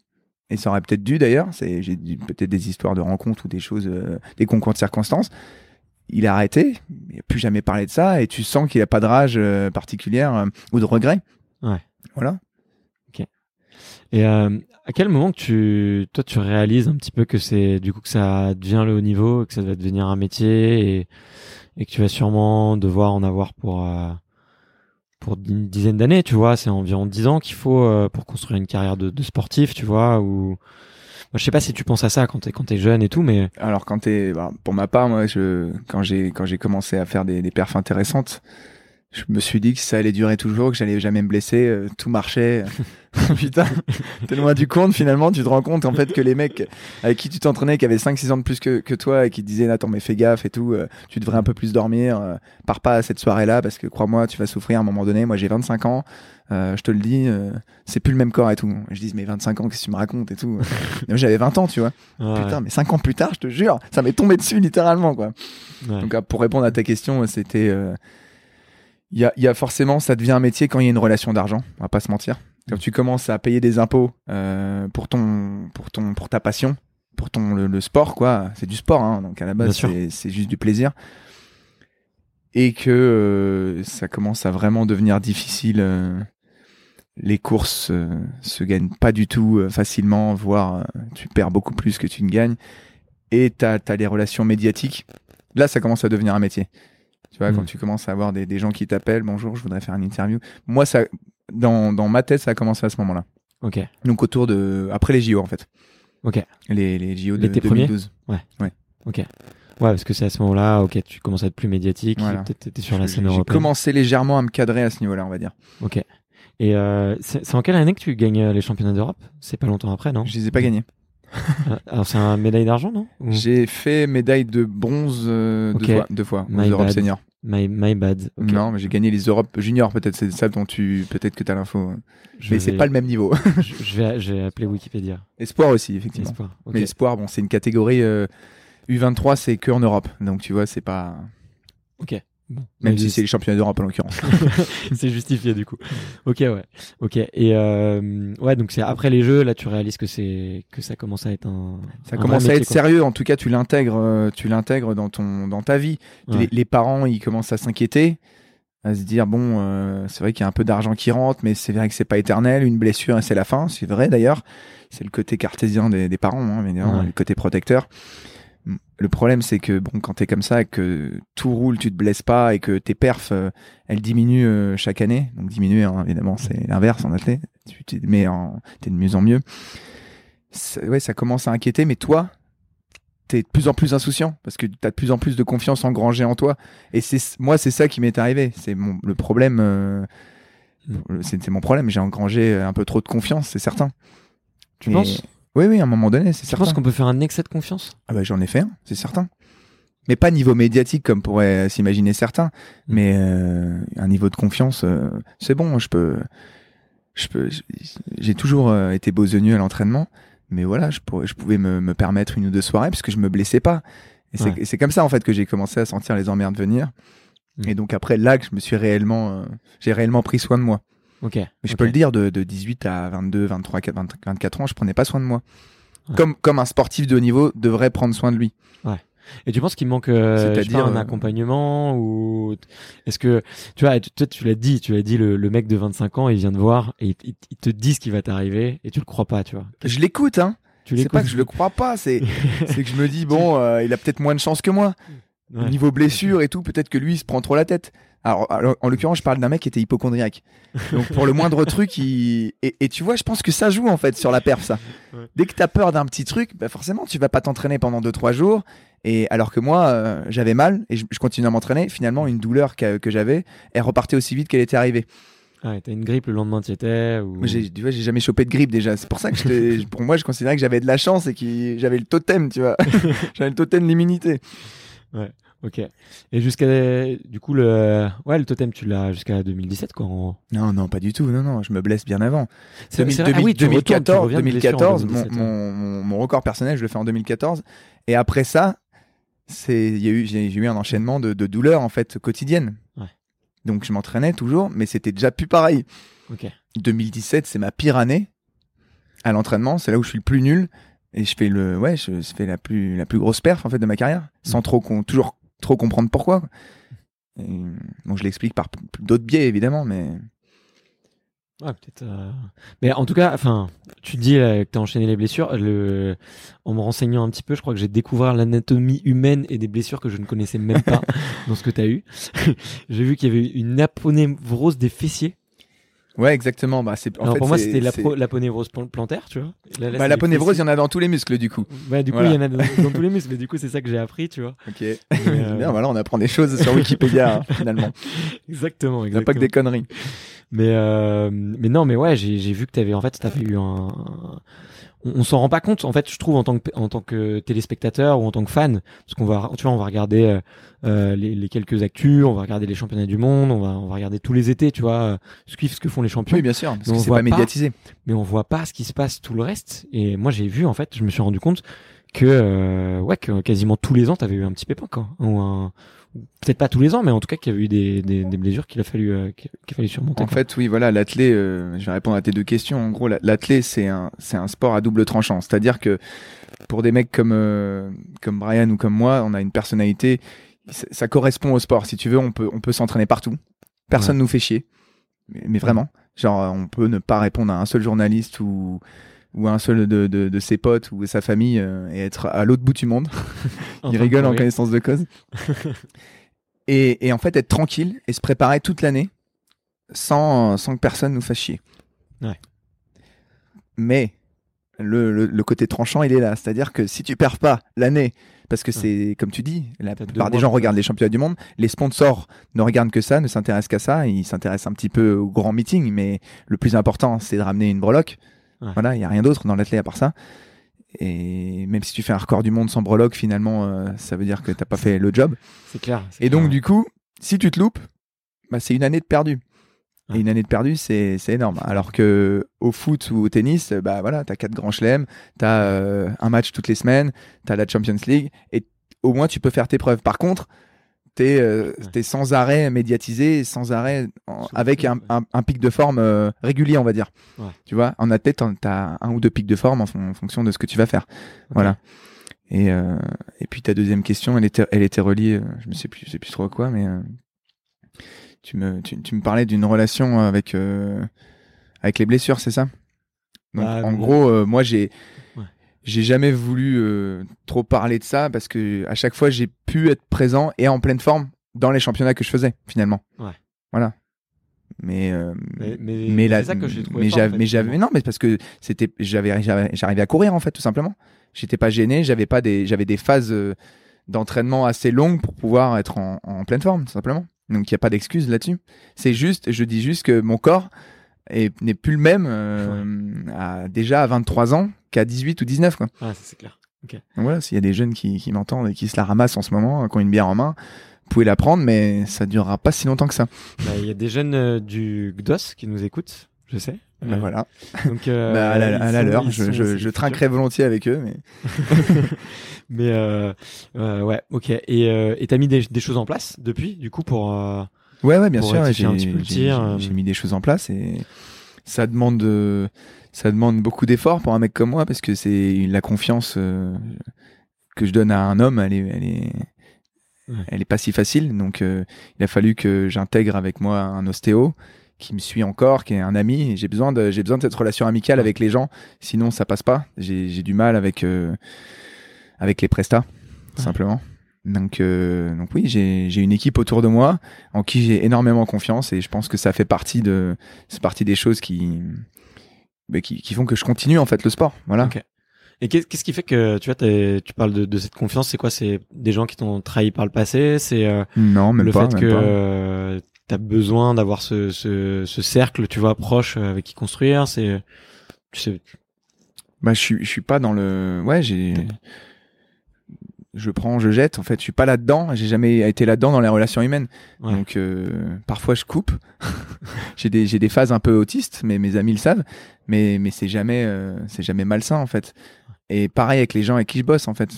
Et ça aurait peut-être dû d'ailleurs. C'est j'ai peut-être des histoires de rencontres ou des choses, euh, des concours de circonstances. Il a arrêté, il n'a plus jamais parlé de ça, et tu sens qu'il a pas de rage euh, particulière ou de regret. Ouais. Voilà. Et euh, à quel moment que tu, toi, tu réalises un petit peu que c'est du coup que ça devient le haut niveau, que ça va devenir un métier et, et que tu vas sûrement devoir en avoir pour euh, pour une dizaine d'années, tu vois? C'est environ dix ans qu'il faut euh, pour construire une carrière de, de sportif, tu vois? Ou moi, je sais pas si tu penses à ça quand t'es quand t'es jeune et tout, mais Alors quand t'es, bah, pour ma part, moi, je, quand j'ai, quand j'ai commencé à faire des, des perfs intéressantes, je me suis dit que ça allait durer toujours, que j'allais jamais me blesser, euh, tout marchait. Putain, t'es loin du compte finalement, tu te rends compte en fait que les mecs avec qui tu t'entraînais, qui avaient 5-6 ans de plus que, que toi et qui te disaient attends mais fais gaffe et tout, euh, tu devrais un peu plus dormir, euh, pars pas à cette soirée-là parce que crois-moi tu vas souffrir à un moment donné. Moi j'ai 25 ans, euh, je te le dis, euh, c'est plus le même corps et tout. Je dis mais 25 ans qu'est-ce que tu me racontes et tout. Moi, j'avais 20 ans tu vois. ouais, Putain, mais cinq ans plus tard, je te jure, ça m'est tombé dessus littéralement, quoi. ouais. Donc, euh, pour répondre à ta question, c'était, euh, il y, a, il y a forcément, ça devient un métier quand il y a une relation d'argent. On va pas se mentir. Quand tu commences à payer des impôts euh, pour ton, pour ton, pour ta passion, pour ton le, le sport, quoi. C'est du sport, hein. Donc à la base, c'est juste du plaisir. Et que euh, ça commence à vraiment devenir difficile. euh, les courses se gagnent pas du tout facilement, voire tu perds beaucoup plus que tu ne gagnes. Et t'as as les relations médiatiques. Là, ça commence à devenir un métier. Vois, Mm. quand tu commences à avoir des, des gens qui t'appellent, bonjour, je voudrais faire une interview. Moi, ça, dans, dans ma tête, ça a commencé à ce moment-là. Ok, Donc autour de, après les JO en fait. ok, Les, les JO de L'été premier 2012. ok. Ouais, parce que c'est à ce moment-là, ok, tu commences à être plus médiatique, Voilà. t'es sur la J'ai scène j'ai européenne. commencé légèrement à me cadrer à ce niveau-là, on va dire. Ok. Et euh, c'est c'est en quelle année que tu gagnes euh, les championnats d'Europe? C'est pas longtemps après, non? Je les ai pas gagnés. Euh, Alors c'est un médaille d'argent, non Ou- J'ai fait médaille de bronze euh, deux fois, deux fois aux bad. seniors. My, my bad. Non, mais j'ai gagné les Europes juniors peut-être. C'est ça dont tu, peut-être que t'as l'info. Je Mais c'est pas le même niveau. Je, je vais, je vais appeler Wikipédia. Espoir aussi, effectivement. Espoir. Mais espoir, bon, c'est une catégorie euh, U23, c'est que en Europe. Donc tu vois, c'est pas. Ok. Bon. Même Mais si c'est- les championnats d'Europe en l'occurrence. c'est justifié du coup. Ok, ouais. Ok. Et euh, ouais, donc c'est après les jeux, là, tu réalises que c'est que ça commence à être un. Ça un commence à être quoi. sérieux. En tout cas, tu l'intègres, euh, tu l'intègres dans ton, dans ta vie. Ouais. Les, les parents, ils commencent à s'inquiéter, à se dire bon, euh, c'est vrai qu'il y a un peu d'argent qui rentre, mais c'est vrai que c'est pas éternel. Une blessure et c'est la fin. C'est vrai d'ailleurs. C'est le côté cartésien des, des parents, hein, évidemment, Ouais. le côté protecteur. Le problème, c'est que bon, quand t'es comme ça, et que tout roule, tu te blesses pas et que tes perfs, euh, elles diminuent euh, chaque année. Donc diminuer, hein, évidemment, c'est l'inverse en athlète. Tu t'es mais en, t'es de mieux en mieux. Ça- ouais, ça commence à inquiéter, mais toi, t'es de plus en plus insouciant parce que t'as de plus en plus de confiance engrangée en toi. Et c'est moi, c'est ça qui m'est arrivé. C'est mon le problème. euh, Mm. le- c'est c'est mon problème. J'ai engrangé un peu trop de confiance, c'est certain. Tu Et- penses Oui, oui, à un moment donné, c'est certain. penses qu'on peut faire un excès de confiance? Ah bah, j'en ai fait un, c'est certain. Mais pas niveau médiatique comme pourraient s'imaginer certains, Mm. mais euh, un niveau de confiance, euh, c'est bon. Je peux, je peux. J'ai toujours euh, été besogneux à l'entraînement, mais voilà, je, pourrais, je pouvais me, me permettre une ou deux soirées parce que je me blessais pas. Et c'est Ouais. et c'est comme ça en fait que j'ai commencé à sentir les emmerdes venir. Mm. Et donc après là que je me suis réellement, euh, j'ai réellement pris soin de moi. Ok. Mais je peux le dire, de, de 18 à 22, 23, 24 ans, je prenais pas soin de moi. Ouais. Comme, comme un sportif de haut niveau devrait prendre soin de lui. Ouais. Et tu penses qu'il manque euh, pas, un euh, accompagnement ou est-ce que tu vois, tu- tu l'as dit, tu l'as dit le, le mec de 25 ans, il vient te voir et il, il- te dit ce qui va t'arriver et tu le crois pas, tu vois. Je l'écoute, hein. Tu C'est pas que je le crois pas, c'est c'est que je me dis bon, euh, il a peut-être moins de chance que moi. Ouais. Niveau blessure et tout, peut-être que lui il se prend trop la tête. Alors, alors, en l'occurrence, je parle d'un mec qui était hypochondriaque. Donc pour le moindre truc, il... et, et tu vois, je pense que ça joue en fait sur la perf ça. Ouais. Dès que t'as peur d'un petit truc, bah forcément tu vas pas t'entraîner pendant 2-3 jours. Et alors que moi, euh, j'avais mal et je, je continue à m'entraîner. Finalement, une douleur qu'a- que j'avais, elle repartait aussi vite qu'elle était arrivée. Ouais, t'as une grippe le lendemain tu étais ou j'ai, tu vois, j'ai jamais chopé de grippe déjà. C'est pour ça que pour moi, je considérais que j'avais de la chance et que j'avais le totem, tu vois. j'avais le totem de l'immunité. OK. Et jusqu'à du coup le ouais, le totem tu l'as jusqu'à 2017 quoi. en- Non, non, pas du tout. Non, non, je me blesse bien avant. C'est- 2000- c'est vrai- ah oui, tu retournes, tu 2014, reviens de blessure en 2014 mon, 2017, ouais. mon, mon, mon record personnel, je le fais en 2014. Et après ça, c'est, il y a eu, j'ai, j'ai eu un enchaînement de, de douleurs en fait quotidiennes. Ouais. Donc je m'entraînais toujours, mais c'était déjà plus pareil. OK. 2017, c'est ma pire année à l'entraînement. C'est là où je suis le plus nul et je fais le, ouais, je, je fais la plus, la plus grosse perf en fait de ma carrière, sans trop, con- toujours trop comprendre pourquoi. quoi. Et, bon, je l'explique par d'autres biais évidemment, mais Ouais, peut-être. euh, Mais en tout cas, enfin, tu dis euh, que t'as enchaîné les blessures. Le... En me renseignant un petit peu, je crois que j'ai découvert l'anatomie humaine et des blessures que je ne connaissais même pas dans ce que t'as eu. j'ai vu qu'il y avait une aponévrose des fessiers. Ouais, exactement. Bah, c'est, en fait, pour moi, c'était l'aponévrose plan- plantaire, tu vois. Là, là, Bah, la ponévrose, il y en a dans tous les muscles du coup. Ouais, du coup, Voilà. il y en a dans, dans tous les muscles. Mais du coup, c'est ça que j'ai appris, tu vois. Ok. euh, Bien, voilà, on apprend des choses sur Wikipédia hein, finalement. Exactement, Il n'y a pas que exactement. des conneries. Mais euh, mais non, mais ouais, j'ai vu que t'avais en fait t'avais eu un. On, on s'en rend pas compte en fait, je trouve en tant que en tant que téléspectateur ou en tant que fan, parce qu'on va tu vois on va regarder euh, euh, les, les quelques actus, on va regarder les championnats du monde, on va on va regarder tous les étés, tu vois, euh, suivre ce que font les champions. Oui, bien sûr, parce Mais que on c'est pas pas. médiatisé. mais on voit pas ce qui se passe tout le reste. Et moi, j'ai vu, en fait, je me suis rendu compte que, euh, ouais, que quasiment tous les ans, t'avais eu un petit pépin, quoi. Ou un- ou Peut-être pas tous les ans, mais en tout cas, qu'il y avait eu des, des, des blessures qu'il a fallu, euh, qu'il qu'il a fallu surmonter. En quoi. fait, oui, voilà, l'athlé, euh, je vais répondre à tes deux questions. En gros, la- l'athlé, c'est un, c'est un sport à double tranchant. C'est-à-dire que pour des mecs comme, euh, comme Brian ou comme moi, on a une personnalité, ça, ça correspond au sport. Si tu veux, on peut, on peut s'entraîner partout. Personne nous fait chier. Mais, mais vraiment. Genre, on peut ne pas répondre à un seul journaliste ou, ou un seul de, de, de ses potes ou sa famille euh, et être à l'autre bout du monde. Il rigole en connaissance de cause. et, et en fait, être tranquille et se préparer toute l'année sans, sans que personne nous fasse chier. Ouais. Mais le, le, le côté tranchant, il est là. C'est-à-dire que si tu perds pas l'année, parce que c'est, comme tu dis, la plupart des gens regardent les championnats du monde, les sponsors ne regardent que ça, ne s'intéressent qu'à ça, ils s'intéressent un petit peu au grand meeting, mais le plus important, c'est de ramener une breloque. Ouais. Voilà, il y a rien d'autre dans l'athlète à part ça. Et même si tu fais un record du monde sans breloque, finalement, euh, ça veut dire que t'as pas fait le job. C'est clair. Et donc, clair. du coup, si tu te loupes, bah, c'est une année de perdu. Ouais. Et une année de perdu, c'est c'est énorme. Alors que au foot ou au tennis, bah voilà, t'as quatre grands chelems, t'as euh, un match toutes les semaines, t'as la Champions League, et au moins tu peux faire tes preuves. Par contre, t'es euh, Ouais. sans arrêt médiatisé, sans arrêt en- avec un, ouais. un, un pic de forme euh, régulier, on va dire. Ouais. Tu vois, en athlète, t'as un ou deux pics de forme en, fon- en fonction de ce que tu vas faire. Voilà. Et, euh, et puis ta deuxième question, elle était, elle était reliée, euh, je ne sais plus, je sais plus trop à quoi, mais tu me, tu, tu me parlais d'une relation avec avec les blessures, c'est ça? Donc, Bah, en gros, euh, moi j'ai. J'ai jamais voulu euh, trop parler de ça parce que à chaque fois j'ai pu être présent et en pleine forme dans les championnats que je faisais finalement. Ouais. Voilà. Mais euh, Mais, mais, ça que j'ai trouvé mais en j'avais, fait, non, mais parce que c'était, j'avais, j'arrivais à courir en fait, tout simplement. J'étais pas gêné, j'avais pas des, j'avais des phases euh, d'entraînement assez longues pour pouvoir être en, en pleine forme, tout simplement. Donc il y a pas d'excuse là-dessus. C'est juste, je dis juste que mon corps est- n'est plus le même euh, à, déjà à 23 ans qu'à 18 ou 19 quoi. Ah, ça, c'est clair. Donc voilà, s'il y a des jeunes qui, qui m'entendent et qui se la ramassent en ce moment, qui ont une bière en main, vous pouvez la prendre, mais ça durera pas si longtemps que ça. Bah, Il y a des jeunes euh, du GDOS qui nous écoutent, je sais. Ben Euh, voilà. Donc, euh, Bah, à la, à leur, je, je, trinquerai volontiers avec eux, mais Mais euh, ouais, ok. Et euh, et t'as mis des, des choses en place depuis, du coup, pour. Euh, Ouais, ouais, bien sûr. J'ai un petit peu le j'ai- tir, j'ai- euh. mis des choses en place et ça demande, de- ça demande beaucoup d'efforts pour un mec comme moi parce que c'est la confiance. euh, que je donne à un homme, elle est, elle est, Ouais. elle est pas si facile. Donc, euh, il a fallu que j'intègre avec moi un ostéo qui me suit encore, qui est un ami. J'ai besoin de, j'ai besoin de cette relation amicale avec les gens. Sinon, ça passe pas. J'ai, j'ai du mal avec, euh, avec les prestats, Ouais. simplement. Donc, euh, donc oui, j'ai, j'ai une équipe autour de moi en qui j'ai énormément confiance et je pense que ça fait partie de, c'est partie des choses qui, bah, qui, qui font que je continue en fait le sport. Voilà. Et qu'est- qu'est-ce qui fait que tu vois, tu parles de, de cette confiance? C'est quoi? C'est des gens qui t'ont trahi par le passé? C'est euh, Non, même le pas. fait même que euh, t'as besoin d'avoir ce, ce, ce cercle, tu vois, proche euh, avec qui construire? C'est, tu sais, Bah, je suis, je suis pas dans le. Ouais, j'ai. Je prends, je jette. En fait, je suis pas là-dedans. J'ai jamais été là-dedans dans les relations humaines. Ouais. Donc, euh, parfois, je coupe. j'ai des, j'ai des phases un peu autistes, mais mes amis le savent. Mais, mais c'est jamais, euh, c'est jamais malsain en fait. Et pareil avec les gens avec qui je bosse en fait.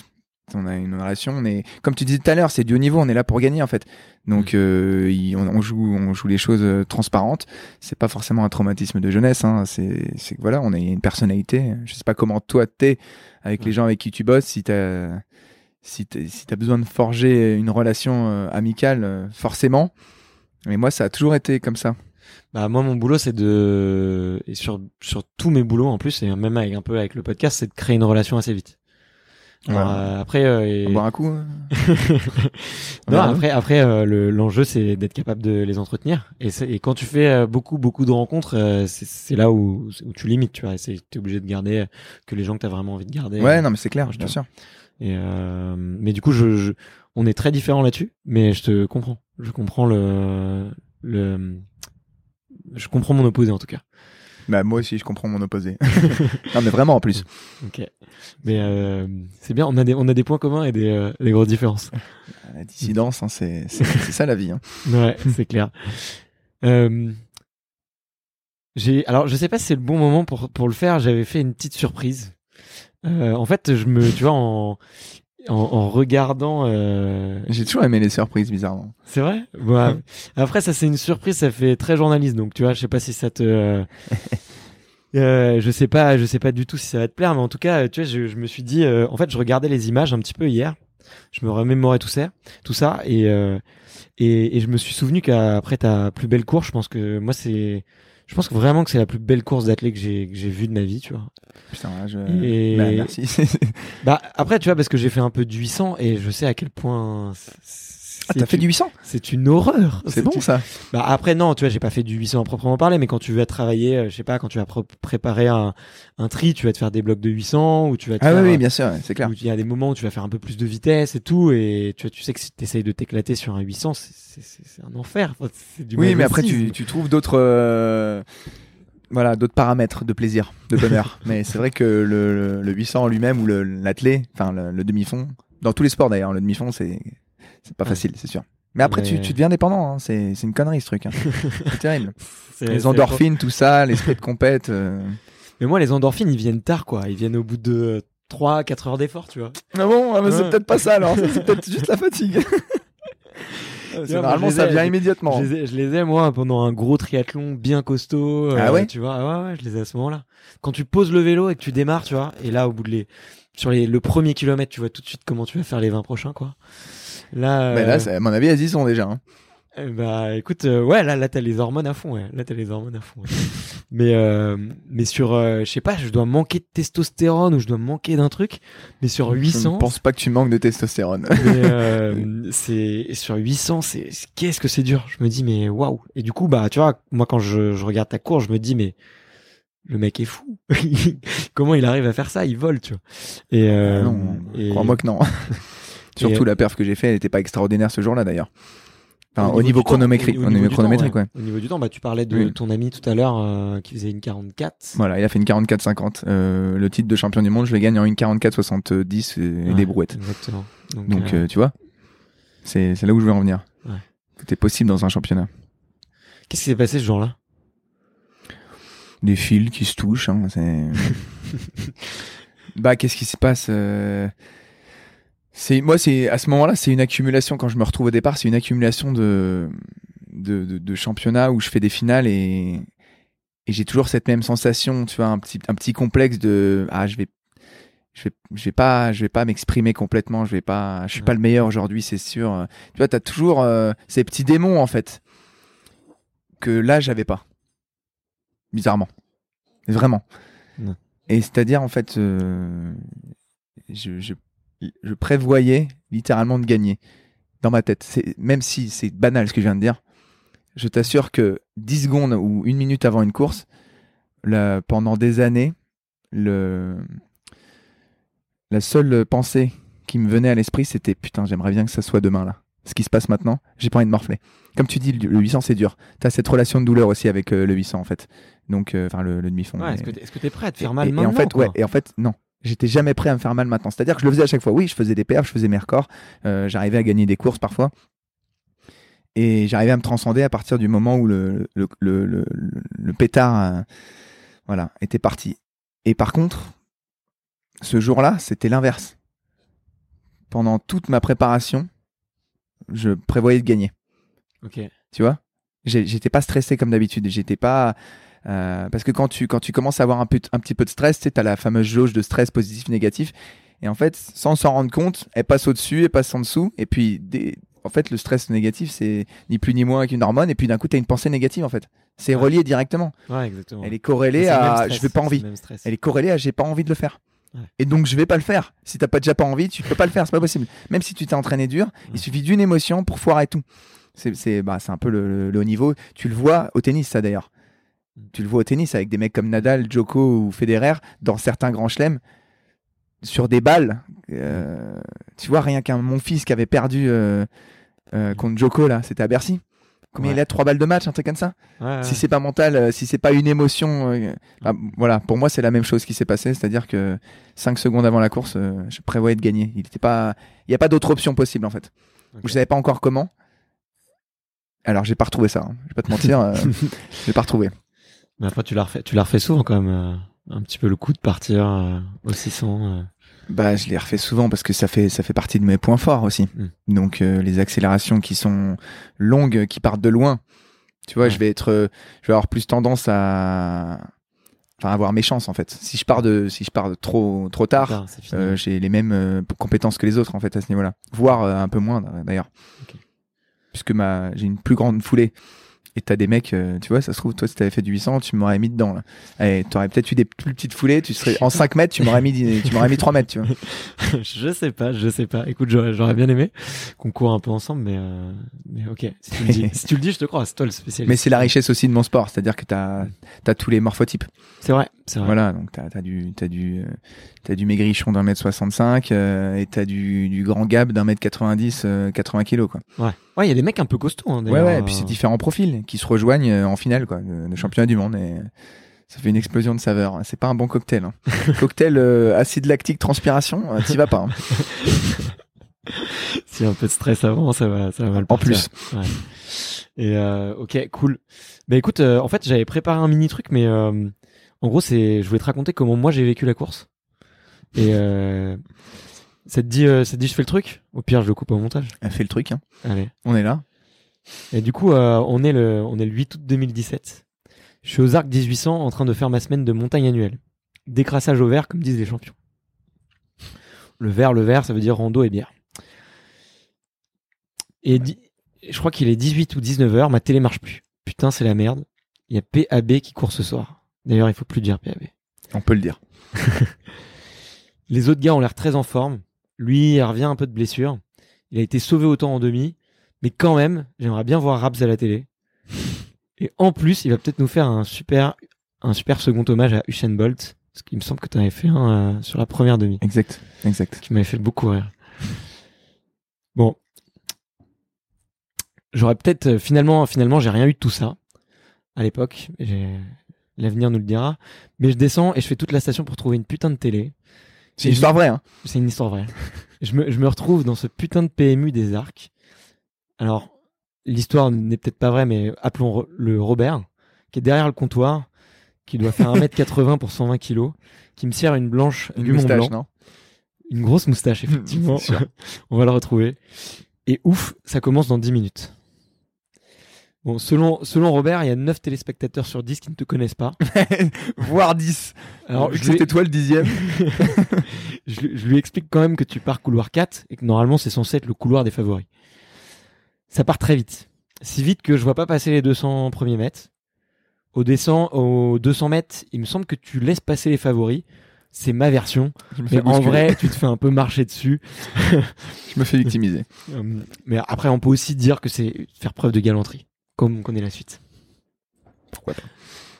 On a une relation, on est, comme tu disais tout à l'heure, c'est du haut niveau. On est là pour gagner en fait. Donc, euh, il- on, on joue, on joue les choses euh, transparentes. C'est pas forcément un traumatisme de jeunesse. Hein. C'est, c'est que voilà, on a une personnalité. Je sais pas comment toi t'es avec les gens avec qui tu bosses. Si t'as, si t'as, si t'as besoin de forger une relation euh, amicale, euh, forcément. Mais moi, ça a toujours été comme ça. Bah moi mon boulot c'est de et sur sur tous mes boulots en plus et même avec un peu avec le podcast c'est de créer une relation assez vite. Alors, Ouais. euh, après euh, et- On boit un coup. hein non, Ouais. après après euh, le l'enjeu c'est d'être capable de les entretenir et c'est et quand tu fais beaucoup beaucoup de rencontres c'est c'est là où où tu limites tu vois c'est t'es obligé de garder que les gens que t'as vraiment envie de garder. Ouais, non, mais c'est clair, je bien sûr. Et euh, mais du coup, je, je- on est très différents là-dessus, mais je te comprends. Je comprends le, le, je comprends mon opposé en tout cas. Bah, moi aussi, je comprends mon opposé. non, mais vraiment en plus. Ok. Mais euh, c'est bien, on a des, on a des points communs et des, euh, des grosses différences. La dissidence, hein, c'est, ça la vie. Hein. Ouais, c'est clair. Euh, j'ai, alors je sais pas si c'est le bon moment pour pour le faire. J'avais fait une petite surprise. Euh, en fait, je me, tu vois, en en, en regardant. Euh, J'ai toujours aimé les surprises, bizarrement. C'est vrai? Ouais. Après, ça c'est une surprise, ça fait très journaliste, donc tu vois, je sais pas si ça te. euh, je sais pas, je sais pas du tout si ça va te plaire, mais en tout cas, tu vois, je, je me suis dit, euh, en fait, je regardais les images un petit peu hier, je me remémorais tout ça, tout ça, et euh, et, et je me suis souvenu qu'après ta plus belle course, je pense que moi c'est, je pense que vraiment que c'est la plus belle course d'athlète que j'ai que j'ai vue de ma vie, tu vois. Putain, là, je. Et- Bah, merci. Bah après, tu vois, parce que j'ai fait un peu du 800 et je sais à quel point. Ah, t'as fait du 800 C'est une horreur. C'est bon, une- ça. Bah après non, tu vois, j'ai pas fait du 800 à proprement parler, mais quand tu vas travailler, euh, je sais pas, quand tu vas pr- préparer un, un tri, tu vas te faire des blocs de 800 ou tu vas te Ah, faire, oui, oui, bien sûr, c'est clair. il y a des moments où tu vas faire un peu plus de vitesse et tout, et tu vois, tu sais que si t'essayes de t'éclater sur un 800, c'est- un enfer. Enfin, c'est du Oui, mais après, tu, tu trouves d'autres. euh, Voilà, d'autres paramètres de plaisir, de bonheur. mais c'est vrai que le, le, le 800 en lui-même ou l'athlé, enfin le, le demi-fond, dans tous les sports d'ailleurs, le demi-fond, c'est c'est pas facile, c'est sûr. Mais après, tu, Mais- tu deviens dépendant, hein. c'est une connerie ce truc. hein. c'est terrible. Les endorphines, tout ça, l'esprit de compète. euh. Mais moi, les endorphines, ils viennent tard, quoi. Ils viennent au bout de 3, 4 heures d'effort, tu vois. Ah bon, ah, c'est peut-être pas ça alors, c'est peut-être juste la fatigue. Généralement, ça vient immédiatement. Je les, ai, je les ai, moi, pendant un gros triathlon bien costaud. euh, Ah ouais? Tu vois, ah ouais, ouais, je les ai à ce moment-là. Quand tu poses le vélo et que tu démarres, tu vois, et là, au bout de les, sur les, le premier kilomètre, tu vois tout de suite comment tu vas faire les 20 prochains, quoi. Là, euh, là, à mon avis, elles y sont déjà. hein. bah, écoute, euh, ouais, là, là, t'as les hormones à fond, ouais. Là, t'as les hormones à fond. ouais. mais, euh, mais sur, euh, je sais pas, je dois manquer de testostérone ou je dois manquer d'un truc. Mais sur Je 800, ne pense pas que tu manques de testostérone. mais, c'est sur 800 c'est qu'est-ce que c'est dur je me dis mais waouh et du coup bah tu vois moi quand je, je regarde ta course je me dis mais le mec est fou comment il arrive à faire ça? Il vole tu vois et, Ah non, et- crois-moi que non. Surtout euh, la perf que j'ai fait, elle n'était pas extraordinaire ce jour-là d'ailleurs. Enfin, au, niveau chronométrique, au, niveau du temps, chronométrique, ouais. Au niveau du temps, bah, tu parlais de Oui. ton ami tout à l'heure euh, qui faisait une 44. Voilà, il a fait une 44-50. Euh, le titre de champion du monde, je le gagne en une 44-70 et, Ouais, des brouettes. Exactement. Donc, Donc, euh, tu vois, c'est là où je veux en venir. Est possible dans un championnat. qu'est-ce qui s'est passé ce jour-là? Des fils qui se touchent, hein, bah, qu'est-ce qui se passe C'est moi, c'est à ce moment-là, c'est une accumulation. Quand je me retrouve au départ, c'est une accumulation de de, de, de championnats où je fais des finales et et j'ai toujours cette même sensation, tu vois, un petit un petit complexe de ah je vais je vais, je vais pas, je vais pas m'exprimer complètement. Je vais pas, je suis Ouais. pas le meilleur aujourd'hui, c'est sûr. Tu vois, t'as toujours euh, ces petits démons en fait que là j'avais pas, bizarrement, vraiment. Ouais. Et c'est-à-dire en fait, euh, je, je, je prévoyais littéralement de gagner dans ma tête. C'est même si c'est banal ce que je viens de dire. Je t'assure que 10 secondes ou une minute avant une course, là, pendant des années, le, la seule pensée qui me venait à l'esprit, c'était putain, j'aimerais bien que ça soit demain là. Ce qui se passe maintenant, j'ai pas envie de morfler. Comme tu dis, le le 800 c'est dur. T'as cette relation de douleur aussi avec euh, le 800 en fait. Donc, euh, enfin le, le demi-fond. Ouais, est-ce que t'es est-ce que t'es prêt à te faire mal et, et maintenant en fait, quoi? ouais, et en fait, non. J'étais jamais prêt à me faire mal maintenant. C'est-à-dire que je le faisais à chaque fois. Oui, je faisais des perfs, je faisais mes records, euh, j'arrivais à gagner des courses parfois. Et j'arrivais à me transcender à partir du moment où le, le, le, le, le- le pétard euh, voilà, était parti. Et par contre, ce jour-là, c'était l'inverse. Pendant toute ma préparation, je prévoyais de gagner Ok. tu vois? J'étais pas stressé comme d'habitude j'étais pas euh, parce que quand tu quand tu commences à avoir un, peu, un petit peu de stress tu as la fameuse jauge de stress positif négatif et en fait sans s'en rendre compte elle passe au dessus elle passe en dessous et puis des- en fait le stress négatif c'est ni plus ni moins qu'une hormone et puis d'un coup tu as une pensée négative en fait c'est Ouais. relié directement Ouais, exactement. elle est corrélée à stress, je vais pas envie elle est corrélée à j'ai pas envie de le faire. Ouais. Et donc je vais pas le faire. Si t'as pas déjà pas envie, tu peux pas le faire, c'est pas possible. Même si tu t'es entraîné dur, il suffit d'une émotion pour foirer tout. C'est bah, un peu le, le- le haut niveau. Tu le vois au tennis ça d'ailleurs. Tu le vois au tennis avec des mecs comme Nadal, Djoko ou Federer dans certains grands chelems sur des balles. euh, tu vois rien qu'un mon fils qui avait perdu euh, euh, contre Djoko là, c'était à Bercy. Combien Ouais. il a? Trois balles de match, un truc comme ça? Ouais, ouais. si c'est pas mental, si c'est pas une émotion, bah, voilà, pour moi c'est la même chose qui s'est passé, c'est-à-dire que 5 secondes avant la course, je prévoyais de gagner. Il pas, il y a pas d'autre option possible en fait. Ok. Je savais pas encore comment. Alors j'ai pas retrouvé ça. hein. Je vais pas te mentir, euh, j'ai pas retrouvé. Mais après, tu l'as refait, tu l'as refait souvent quand même. euh, un petit peu le coup de partir euh, au 600. euh. Bah je l'ai refait souvent parce que ça fait ça fait partie de mes points forts aussi. Mm. Donc euh, les accélérations qui sont longues, qui partent de loin. Tu vois, Ouais. je vais être, euh, je vais avoir plus tendance à, enfin avoir mes chances en fait. Si je pars de, si je pars de trop trop tard. Euh, j'ai les mêmes compétences que les autres en fait à ce niveau-là, voire un peu moins d'ailleurs, puisque ma j'ai une plus grande foulée. Et t'as des mecs, euh, tu vois, ça se trouve, toi, si t'avais fait du 800, tu m'aurais mis dedans, là. Et t'aurais peut-être eu des plus petites foulées, tu serais en 5 mètres, tu m'aurais mis, tu m'aurais mis 3 mètres, tu vois. je sais pas, je sais pas. Écoute, j'aurais, bien aimé qu'on court un peu ensemble, mais, euh, mais ok. Si tu le dis, si tu le dis, je te crois. C'est toi le spécialiste. Mais c'est la richesse aussi de mon sport, c'est-à-dire que t'as, t'as tous les morphotypes. C'est vrai, c'est vrai. Voilà, donc t'as, t'as du, t'as du, euh, t'as du maigrichon d'un mètre 65, euh, et t'as du, du grand gab d'un mètre 90, euh, 80 kilos, quoi. Ouais, ouais, il y a des mecs un peu costauds. Hein, Ouais, ouais, et puis c'est différents profils qui se rejoignent euh, en finale, quoi, de, championnat du monde, et ça fait une explosion de saveurs. C'est pas un bon cocktail. Hein. cocktail euh, acide lactique transpiration, euh, t'y vas pas. hein. A un peu de stress avant, ça va, ça va mal En plus. Ouais. Et euh, ok, cool. Bah écoute, euh, en fait, j'avais préparé un mini truc, mais en gros, c'est, je voulais te raconter comment moi j'ai vécu la course. Et ça te dit, ça te dit, je fais le truc? Au pire, je le coupe au montage. Elle fait le truc, hein. Allez. on est là. Et du coup, euh, on est le, on est le 8 août 2017. Je suis aux Arcs 1800 en train de faire ma semaine de montagne annuelle. Décrassage au vert, comme disent les champions. Le vert, le vert, ça veut dire rando et bière. Et je crois qu'il est 18 ou 19 heures, ma télé marche plus. Putain, c'est la merde. Il y a PAB qui court ce soir. D'ailleurs, il faut plus dire PAB. On peut le dire. Les autres gars ont l'air très en forme. Lui, il revient un peu de blessure. Il a été sauvé autant en demi. Mais quand même, j'aimerais bien voir Raps à la télé. Et en plus, il va peut-être nous faire un super, un super second hommage à Usain Bolt. Parce qu'il me semble que tu avais fait un euh, sur la première demi. Exact, exact. Qui m'avait fait beaucoup rire. Bon. J'aurais peut-être, euh, finalement, finalement, j'ai rien eu de tout ça. À l'époque. L'avenir nous le dira. Mais je descends et je fais toute la station pour trouver une putain de télé. C'est une histoire vraie, hein. C'est une histoire vraie. je, me, je me retrouve dans ce putain de PMU des arcs. Alors, l'histoire n'est peut-être pas vraie, mais appelons le Robert, qui est derrière le comptoir, qui doit faire 1m80 pour 120 kilos, qui me sert une blanche Une du Mont moustache, Blanc. non? Une grosse moustache, effectivement. C'est sûr. On va le retrouver. Et ouf, ça commence dans 10 minutes. Bon, selon, selon Robert, il y a 9 téléspectateurs sur 10 qui ne te connaissent pas. Voire 10. Alors, Vu que c'était toi le dixième. je, je lui explique quand même que tu pars couloir 4 et que normalement c'est censé être le couloir des favoris. Ça part très vite. Si vite que je vois pas passer les 200 premiers mètres. Au, descend, au 200 mètres, il me semble que tu laisses passer les favoris. C'est ma version. Mais en vrai, tu te fais un peu marcher dessus. je me fais victimiser. Euh, Mais après, on peut aussi dire que c'est faire preuve de galanterie. Comme on connaît la suite. Pourquoi pas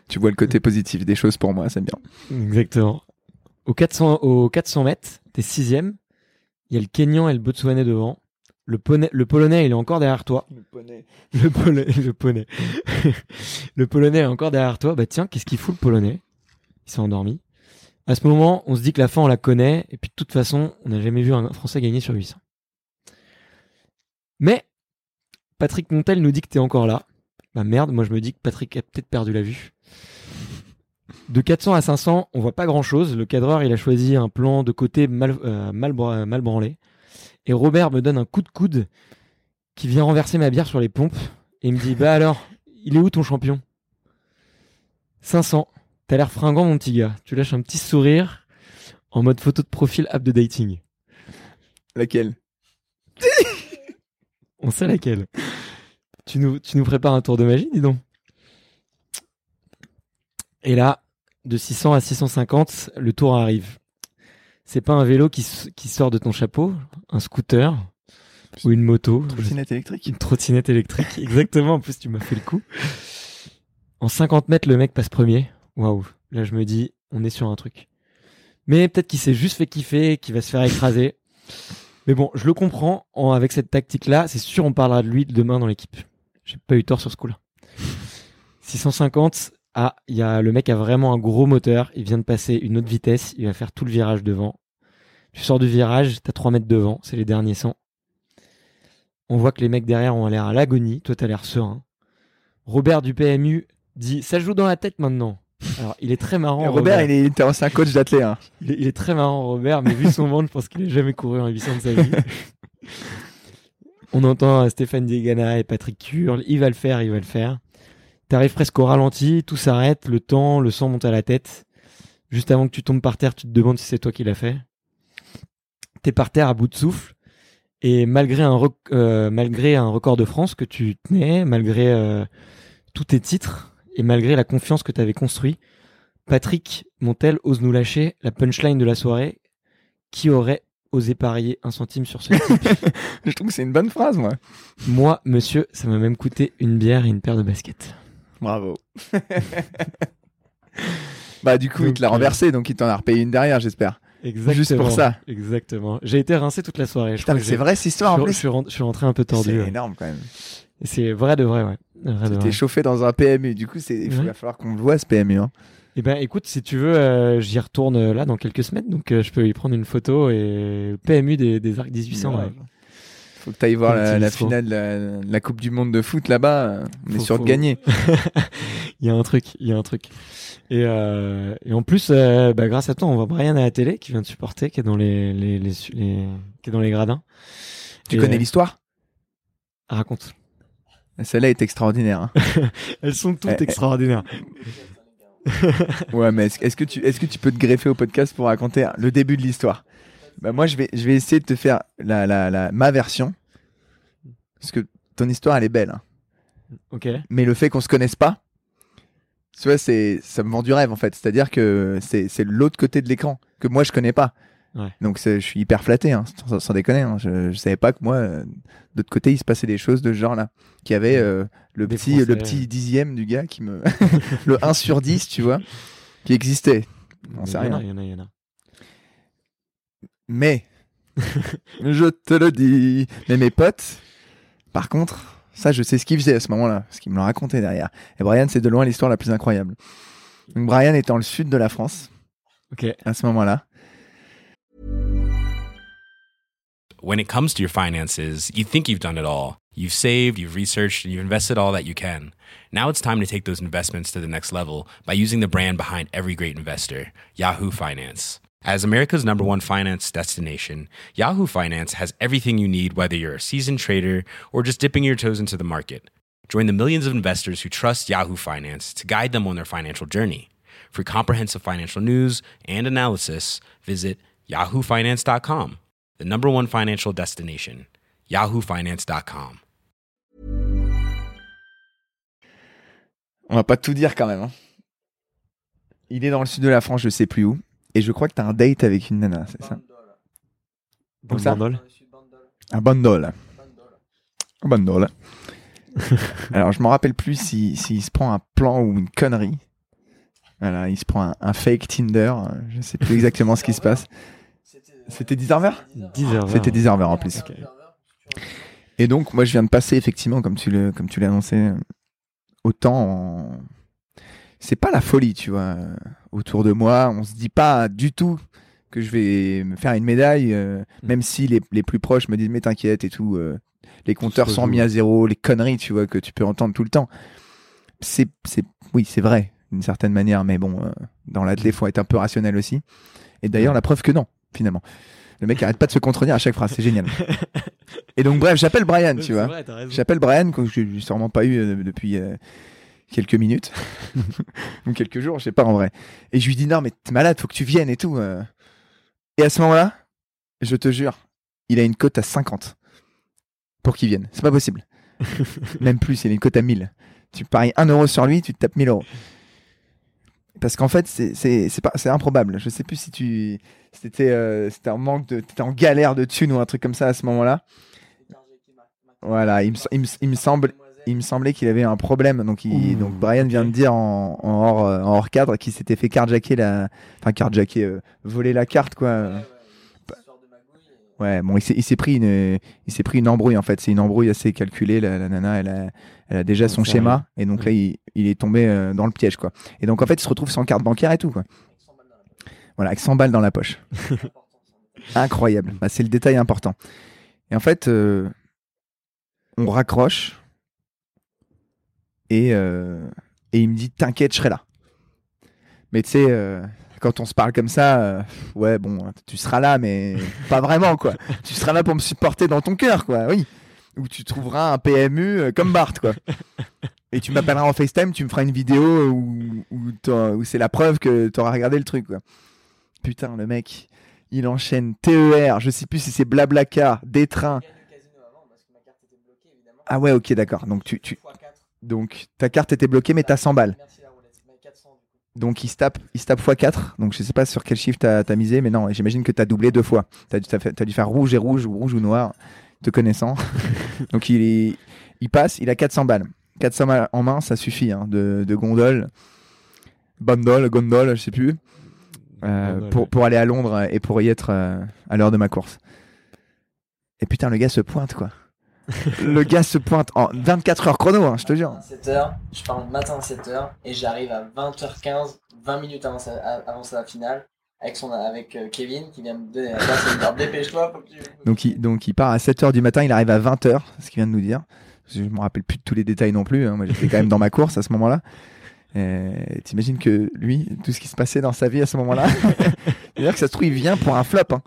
Tu vois le côté positif des choses pour moi, c'est bien. Exactement. Au 400, au 400 mètres, t'es sixième. Il y a le Kenyan et le Botswanais devant. Le, poney- le Polonais, il est encore derrière toi. Le Polonais. Le poney. le Polonais est encore derrière toi. Bah tiens, qu'est-ce qu'il fout le Polonais? Il s'est endormi. À ce moment, on se dit que la fin, on la connaît. Et puis de toute façon, on n'a jamais vu un Français gagner sur 800. Mais Patrick Montel nous dit que t'es encore là. Bah merde, moi je me dis que Patrick a peut-être perdu la vue. De 400 à 500, on voit pas grand chose. Le cadreur, il a choisi un plan de côté mal, euh, mal, bra- mal branlé. Et Robert me donne un coup de coude qui vient renverser ma bière sur les pompes. Et il me dit Bah alors, il est où ton champion? 500. T'as l'air fringant, mon petit gars. Tu lâches un petit sourire en mode photo de profil app de dating. Laquelle? On sait laquelle. Tu nous, tu nous prépares un tour de magie, dis donc. Et là, de 600 à 650, le tour arrive. C'est pas un vélo qui, sort de ton chapeau, un scooter? Ou une moto? Trottinette électrique Une trottinette électrique, exactement. En plus, tu m'as fait le coup. En 50 mètres, le mec passe premier. Waouh. Là, je me dis, on est sur un truc. Mais peut-être qu'il s'est juste fait kiffer, qu'il va se faire écraser. Mais bon, je le comprends. En- avec cette tactique-là, c'est sûr, on parlera de lui demain dans l'équipe. J'ai pas eu tort sur ce coup-là. 650. Ah, y a, le mec a vraiment un gros moteur. Il vient de passer une autre vitesse. Il va faire tout le virage devant. Tu sors du virage, t'as 3 mètres devant. C'est les derniers 100. On voit que les mecs derrière ont l'air à l'agonie. Toi, t'as l'air serein. Robert du PMU dit Ça joue dans la tête maintenant. Alors, il est très marrant. Robert, il est, était ancien coach d'athlète. Hein. il est, il est très marrant, Robert, mais vu son ventre, je pense qu'il a jamais couru en 800 de sa vie. On entend euh, Stéphane Diegana et Patrick Curl. Il va le faire, il va le faire. T'arrives presque au ralenti, tout s'arrête, le temps, le sang monte à la tête. Juste avant que tu tombes par terre, tu te demandes si c'est toi qui l'as fait. T'es par terre à bout de souffle. Et malgré un, rec- euh, malgré un record de France que tu tenais, malgré euh, tous tes titres et malgré la confiance que tu avais construit, Patrick Montel ose nous lâcher la punchline de la soirée. Qui aurait osé parier un centime sur ce type Je trouve que c'est une bonne phrase, moi. Moi, monsieur, ça m'a même coûté une bière et une paire de baskets. Bravo. bah, du coup, il te l'a euh, renversé, donc il t'en a repayé une derrière, j'espère. Exactement. Juste pour ça. Exactement. J'ai été rincé toute la soirée. Putain, c'est vrai cette histoire en je, je plus. suis rentré, je suis rentré un peu tordu. C'est énorme quand même. C'est vrai de vrai, ouais. T'es chauffé dans un PMU. Du coup, c'est il Ouais. va falloir qu'on le voit ce PMU. Hein. Eh ben, écoute, si tu veux, euh, j'y retourne euh, là dans quelques semaines, donc euh, je peux y prendre une photo et PMU des, des Arcs 1800. ouais. Faut que t'ailles voir la, finale de la, la Coupe du Monde de foot là-bas. On est sûr faut- de gagner. il y a un truc, il y a un truc. Et, euh, et en plus, euh, bah, grâce à toi, on voit Brian à la télé qui vient de supporter, qui est dans les, les, les, les- qui est dans les gradins. Tu Et, connais euh, l'histoire? Raconte. Celle-là est extraordinaire. hein. Elles sont toutes Eh, eh. extraordinaires. ouais, mais est-ce est-ce que tu est-ce que tu peux te greffer au podcast pour raconter le début de l'histoire? Bah moi, je vais je vais essayer de te faire la la, la ma version parce que ton histoire elle est belle. hein. Ok. mais le fait qu'on se connaisse pas, tu vois, c'est, ça me vend du rêve en fait. C'est-à-dire que c'est, c'est l'autre côté de l'écran que moi je connais pas. Ouais. Donc c'est, je suis hyper flatté, hein, sans, sans déconner. hein. Je, je savais pas que moi, euh, d'autre côté, il se passait des choses de ce genre-là. Qu'il y avait euh, le Des petit, Français, le petit dixième du gars qui me, le 1 sur 10, tu vois, qui existait. On Il sait y en a, rien. il y en a, il y en a. Mais, je te le dis, mais mes potes, par contre, ça, je sais ce qu'ils faisaient à ce moment-là, parce qu'ils me l'ont raconté derrière. Et Brian, c'est de loin l'histoire la plus incroyable. Donc, Brian est dans le sud de la France, Ok. à ce moment-là. when it comes to your finances, you think you've done it all. You've saved, you've researched, and you've invested all that you can. Now it's time to take those investments to the next level by using the brand behind every great investor, Yahoo Finance. As America's number one finance destination, Yahoo Finance has everything you need, whether you're a seasoned trader or just dipping your toes into the market. Join the millions of investors who trust Yahoo Finance to guide them on their financial journey. For comprehensive financial news and analysis, visit yahoofinance.com, the number one financial destination, yahoofinance.com. On va pas tout dire quand même. hein. Il est dans le sud de la France, je sais plus où. Et je crois que t'as un date avec une nana, c'est ça Bon, ça bandol. Un bundle. Un bundle. Alors, je m'en rappelle plus s'il si, s'il se prend un plan ou une connerie. Voilà, il se prend un, un fake Tinder. euh, Je sais plus exactement ce qui se passe. C'était 10 heures 10 heures. C'était 10 heures en plus. Ok. Et donc, moi, je viens de passer, effectivement, comme tu le, comme tu l'as annoncé, autant en... C'est pas la folie, tu vois. Autour de moi, on se dit pas du tout que je vais me faire une médaille, euh, Mm. même si les, les plus proches me disent, mais t'inquiète et tout, euh, les compteurs sont mis à zéro, les conneries, tu vois, que tu peux entendre tout le temps. C'est, c'est, oui, c'est vrai, d'une certaine manière, mais bon, euh, dans l'athlé, faut être un peu rationnel aussi. Et d'ailleurs, la preuve que non, finalement. Le mec arrête pas de se contredire à chaque phrase, c'est génial. Et donc, bref, j'appelle Brian, tu vois. J'appelle Brian, que je n'ai sûrement pas eu euh, depuis quelques minutes, ou quelques jours, je sais pas en vrai. Et je lui dis, non, mais t'es malade, faut que tu viennes et tout. euh. Et à ce moment-là, je te jure, il a une cote à 50 pour qu'il vienne. C'est pas possible. Même plus, il a une cote à 1000. Tu paries 1 euro sur lui, tu te tapes 1000 euros. Parce qu'en fait, c'est- c'est c'est pas- c'est improbable. Je sais plus si tu. C'était euh, c'était en manque de. T'étais en galère de thunes ou un truc comme ça à ce moment-là. Voilà, il me, il me- il me semble, il me semblait qu'il avait un problème. Donc, il, Ouh, donc Brian vient de dire en, en hors, euh, en hors cadre qu'il s'était fait carjacker la, enfin carjacker, euh, voler la carte quoi. Ouais, bon, il s'est, il s'est pris une, il s'est pris une embrouille en fait. C'est une embrouille assez calculée. La, la nana, elle a, elle a déjà son schéma et donc là, il, il est tombé euh, dans le piège quoi. Et donc en fait, il se retrouve sans carte bancaire et tout quoi. Voilà, avec 100 balles dans la poche. Incroyable. Bah, c'est le détail important. Et en fait, euh, on raccroche et, euh, et il me dit T'inquiète, je serai là. Mais tu sais, euh, quand on se parle comme ça, euh, ouais, bon, tu seras là, mais pas vraiment, quoi. Tu seras là pour me supporter dans ton cœur, quoi, oui. Ou tu trouveras un PMU euh, comme Bart, quoi. Et tu m'appelleras en FaceTime, tu me feras une vidéo où, où, c'est la preuve que tu auras regardé le truc, quoi. Putain, le mec, il enchaîne TER, je sais plus si c'est Blablacar, des trains. Ah ouais, ok, d'accord. Donc, tu, tu... Donc, ta carte était bloquée, mais t'as 100 balles. Donc, il se tape, il se tape x4. Donc, je sais pas sur quel chiffre t'as as misé, mais non, j'imagine que t'as doublé deux fois. T'as dû, faire rouge et rouge, ou rouge ou noir, te connaissant. Donc, il, est- il passe, il a 400 balles. 400 balles en main, ça suffit, hein, de, de gondole. Bundle, gondole, je sais plus. Euh, Gondole, pour, ouais. pour aller à Londres et pour y être euh, à l'heure de ma course. Et putain, le gars se pointe, quoi. Le gars se pointe en 24 heures chrono, hein, je te jure. 7h, je pars le matin à 7h et j'arrive à 20h15, 20 minutes avant sa, à- avant sa finale, avec, son, avec euh, Kevin qui vient me donner la place dépêche-toi. Donc il, donc il part à 7h du matin, il arrive à 20h, ce qu'il vient de nous dire. Je me rappelle plus de tous les détails non plus, hein. moi j'étais quand même dans ma course à ce moment-là. T'imagines que lui, tout ce qui se passait dans sa vie à ce moment-là, c'est-à-dire que ça se trouve, il vient pour un flop. hein.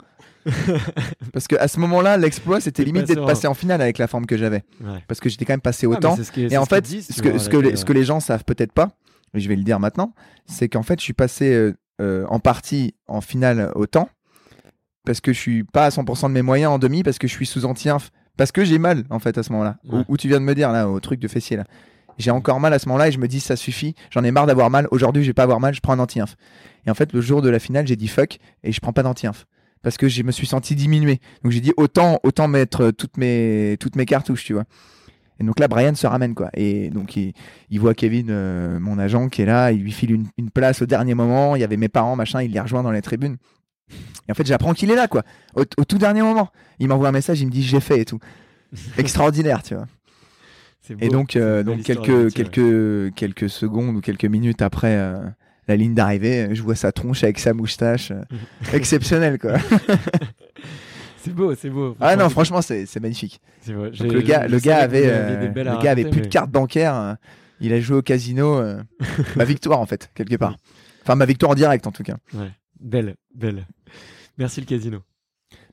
Parce qu'à ce moment-là, l'exploit, c'était limite d'être passé en finale avec la forme que j'avais. Ouais. Parce que j'étais quand même passé Ah, mais autant. qui- c'est Et en fait, ce que, vois, ce, que avec, les, ce que les gens savent peut-être pas, et je vais le dire maintenant, c'est qu'en fait, je suis passé euh, euh, en partie en finale au temps, parce que je suis pas à 100% de mes moyens en demi, parce que je suis sous anti-inf, parce que j'ai mal, en fait, à ce moment-là. Ouais. Où, où tu viens de me dire, là, au truc de fessier, là. J'ai encore mal à ce moment-là et je me dis, ça suffit, j'en ai marre d'avoir mal. Aujourd'hui, je vais pas avoir mal, je prends un anti-inf. Et en fait, le jour de la finale, j'ai dit fuck et je prends pas d'anti-inf. Parce que je me suis senti diminué. Donc j'ai dit autant, autant mettre euh, toutes mes, toutes mes cartouches, tu vois. Et donc là, Brian se ramène, quoi. Et donc, il, il voit Kevin, euh, mon agent, qui est là, il lui file une, une place au dernier moment. Il y avait mes parents, machin, il les rejoint dans les tribunes. Et en fait, j'apprends qu'il est là, quoi. Au, au tout dernier moment. Il m'envoie un message, il me dit j'ai fait et tout. Extraordinaire, tu vois. Et donc, euh, donc quelques, quelques, quelques secondes ou quelques minutes après euh, la ligne d'arrivée, je vois sa tronche avec sa moustache. euh, exceptionnel, quoi. C'est beau, c'est beau. Ah non, franchement, c'est magnifique. Donc le gars, le gars avait, euh, le gars avait plus de mais- carte bancaire. euh, il a joué au casino. euh, ma victoire, en fait, quelque part. Enfin, ma victoire en direct, en tout cas. Ouais. Belle, belle. Merci le casino.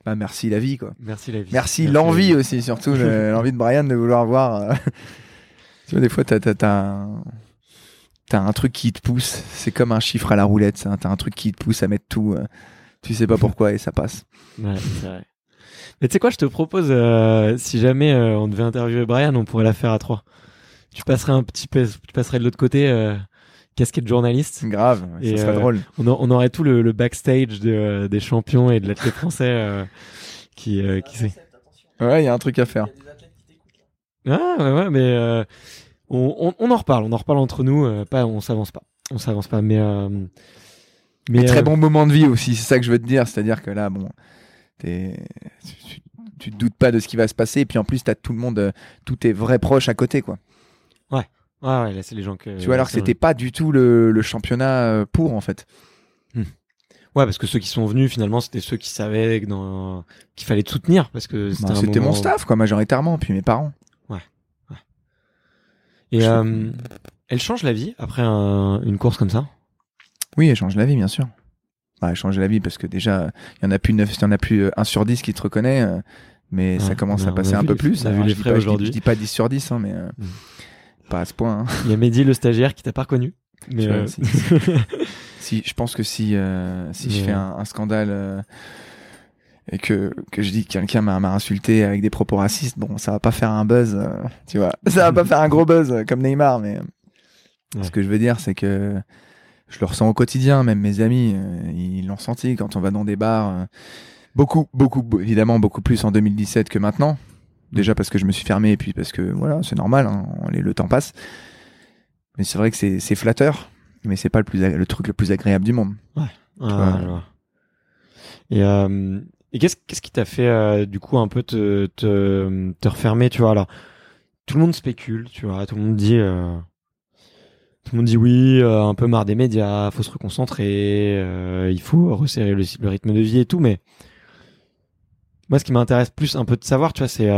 Bah, merci la vie, quoi. Merci la vie. Merci l'envie vie. aussi, surtout le- l'envie de Brian de vouloir voir. euh, tu vois, des fois, t'as t'as- un... truc qui te pousse. C'est comme un chiffre à la roulette. ça. T'as un truc qui te pousse à mettre tout, euh, Tu sais pas pourquoi et ça passe. Ouais, c'est vrai. Mais tu sais quoi, je te propose, euh, si jamais euh, on devait interviewer Brian, on pourrait la faire à trois. Tu passerais un petit peu, tu passerais de l'autre côté, euh, casquette journaliste. Grave, Et, ça serait euh, drôle. On, a- on aurait tout le, le backstage de- des champions et de l'athlète français euh, qui, euh, qui sait. Ouais, il y a un truc à faire. Ah ouais, ouais, mais euh, on, on, on en reparle, on en reparle entre nous. euh, pas, on s'avance pas, on s'avance pas, mais euh, mais Mais très euh, bon moment de vie aussi, c'est ça que je veux te dire. C'est-à-dire que là, bon, tu, tu te doutes pas de ce qui va se passer. Et puis en plus, t'as tout le monde, euh, tous tes vrais proches à côté, quoi. Ouais, ouais, là c'est les gens que. tu vois, alors que c'était pas du tout le, le championnat pour, en fait. Ouais, parce que ceux qui sont venus finalement, c'était ceux qui savaient dans... qu'il fallait te soutenir, parce que c'était Bah, mon staff, quoi, majoritairement, puis mes parents. Et euh, elle change la vie après un- une course comme ça? Oui, elle change la vie, bien sûr. Bah, elle change la vie parce que déjà, il y en a plus neuf, il y en a plus euh, un sur 10 qui te reconnaît, euh, mais ça commence à passer un peu les- plus. on a vu Alors, les je dis frais pas- je dis- aujourd'hui. Je dis pas 10 sur 10, hein, mais euh, Mm. pas à ce point. hein. Il y a Mehdi, le stagiaire, qui t'a pas reconnu. Mais euh, si- Si, je pense que si, euh, si je fais euh, un, un scandale euh, et que, que je dis que quelqu'un m'a m'a insulté avec des propos racistes, bon, ça va pas faire un buzz, euh, tu vois. Ça va pas faire un gros buzz euh, comme Neymar, mais euh, Ouais. ce que je veux dire, c'est que je le ressens au quotidien, même mes amis, euh, ils l'ont senti quand on va dans des bars. euh, beaucoup, beaucoup, be- évidemment, beaucoup plus en 2017 que maintenant. Déjà parce que je me suis fermé et puis parce que voilà, c'est normal, hein, les- le temps passe. Mais c'est vrai que c'est c'est flatteur, mais c'est pas le plus le truc le plus agréable du monde. Ah, je vois. Et, euh, et qu'est-ce qui t'a fait euh, du coup un peu te, refermer, tu vois? Alors, tout le monde spécule, tu vois, tout le monde dit, euh, tout le monde dit oui, euh, un peu marre des médias, faut se reconcentrer, il faut resserrer le, rythme de vie et tout, mais moi, ce qui m'intéresse plus un peu de savoir, tu vois, c'est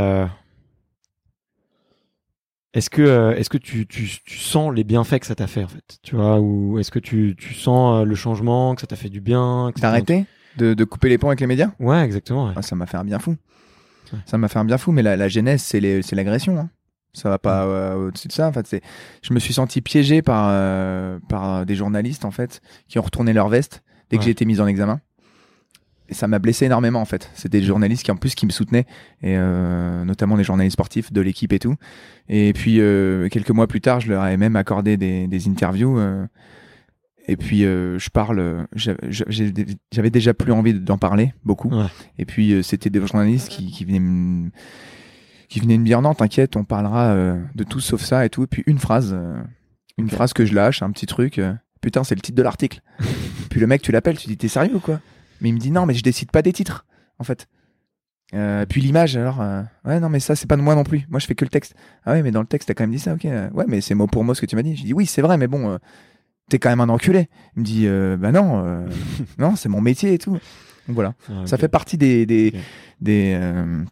est-ce que est-ce que tu, sens les bienfaits que ça t'a fait en fait, tu vois, ou est-ce que tu, sens le changement, que ça t'a fait du bien, T'as t'a- arrêté? De, de couper les ponts avec les médias Ouais, exactement. ouais. Ah, Ça m'a fait un bien fou. Ouais. Ça m'a fait un bien fou, mais la, la genèse, c'est l'agression. Hein. Ça va pas euh, au-dessus de ça. En fait, je me suis senti piégé par euh, par des journalistes en fait qui ont retourné leur veste dès que j'ai été mis en examen. Et ça m'a blessé énormément en fait. C'était des journalistes qui en plus qui me soutenaient et euh, notamment les journalistes sportifs de l'équipe et tout. Et puis euh, quelques mois plus tard, je leur ai même accordé des, des interviews. euh, et puis euh, je parle, euh, j'avais j'ai- déjà plus envie d'en parler beaucoup. Ouais. Et puis euh, c'était des journalistes qui, qui venaient me qui venaient me dire non t'inquiète on parlera euh, de tout sauf ça et tout. Et puis une phrase une phrase que je lâche un petit truc putain c'est le titre de l'article. Puis le mec tu l'appelles tu dis t'es sérieux ou quoi? Mais il me dit non mais je décide pas des titres en fait. Euh, puis l'image alors euh, ouais non mais ça c'est pas de moi non plus. Moi je fais que le texte. Ah ouais mais dans le texte t'as quand même dit ça ok. Euh, ouais mais c'est mot pour mot ce que tu m'as dit. Je dis oui c'est vrai mais bon t'es quand même un enculé il me dit euh, bah non euh, non c'est mon métier et tout donc voilà Ah, ça fait partie des des des, euh,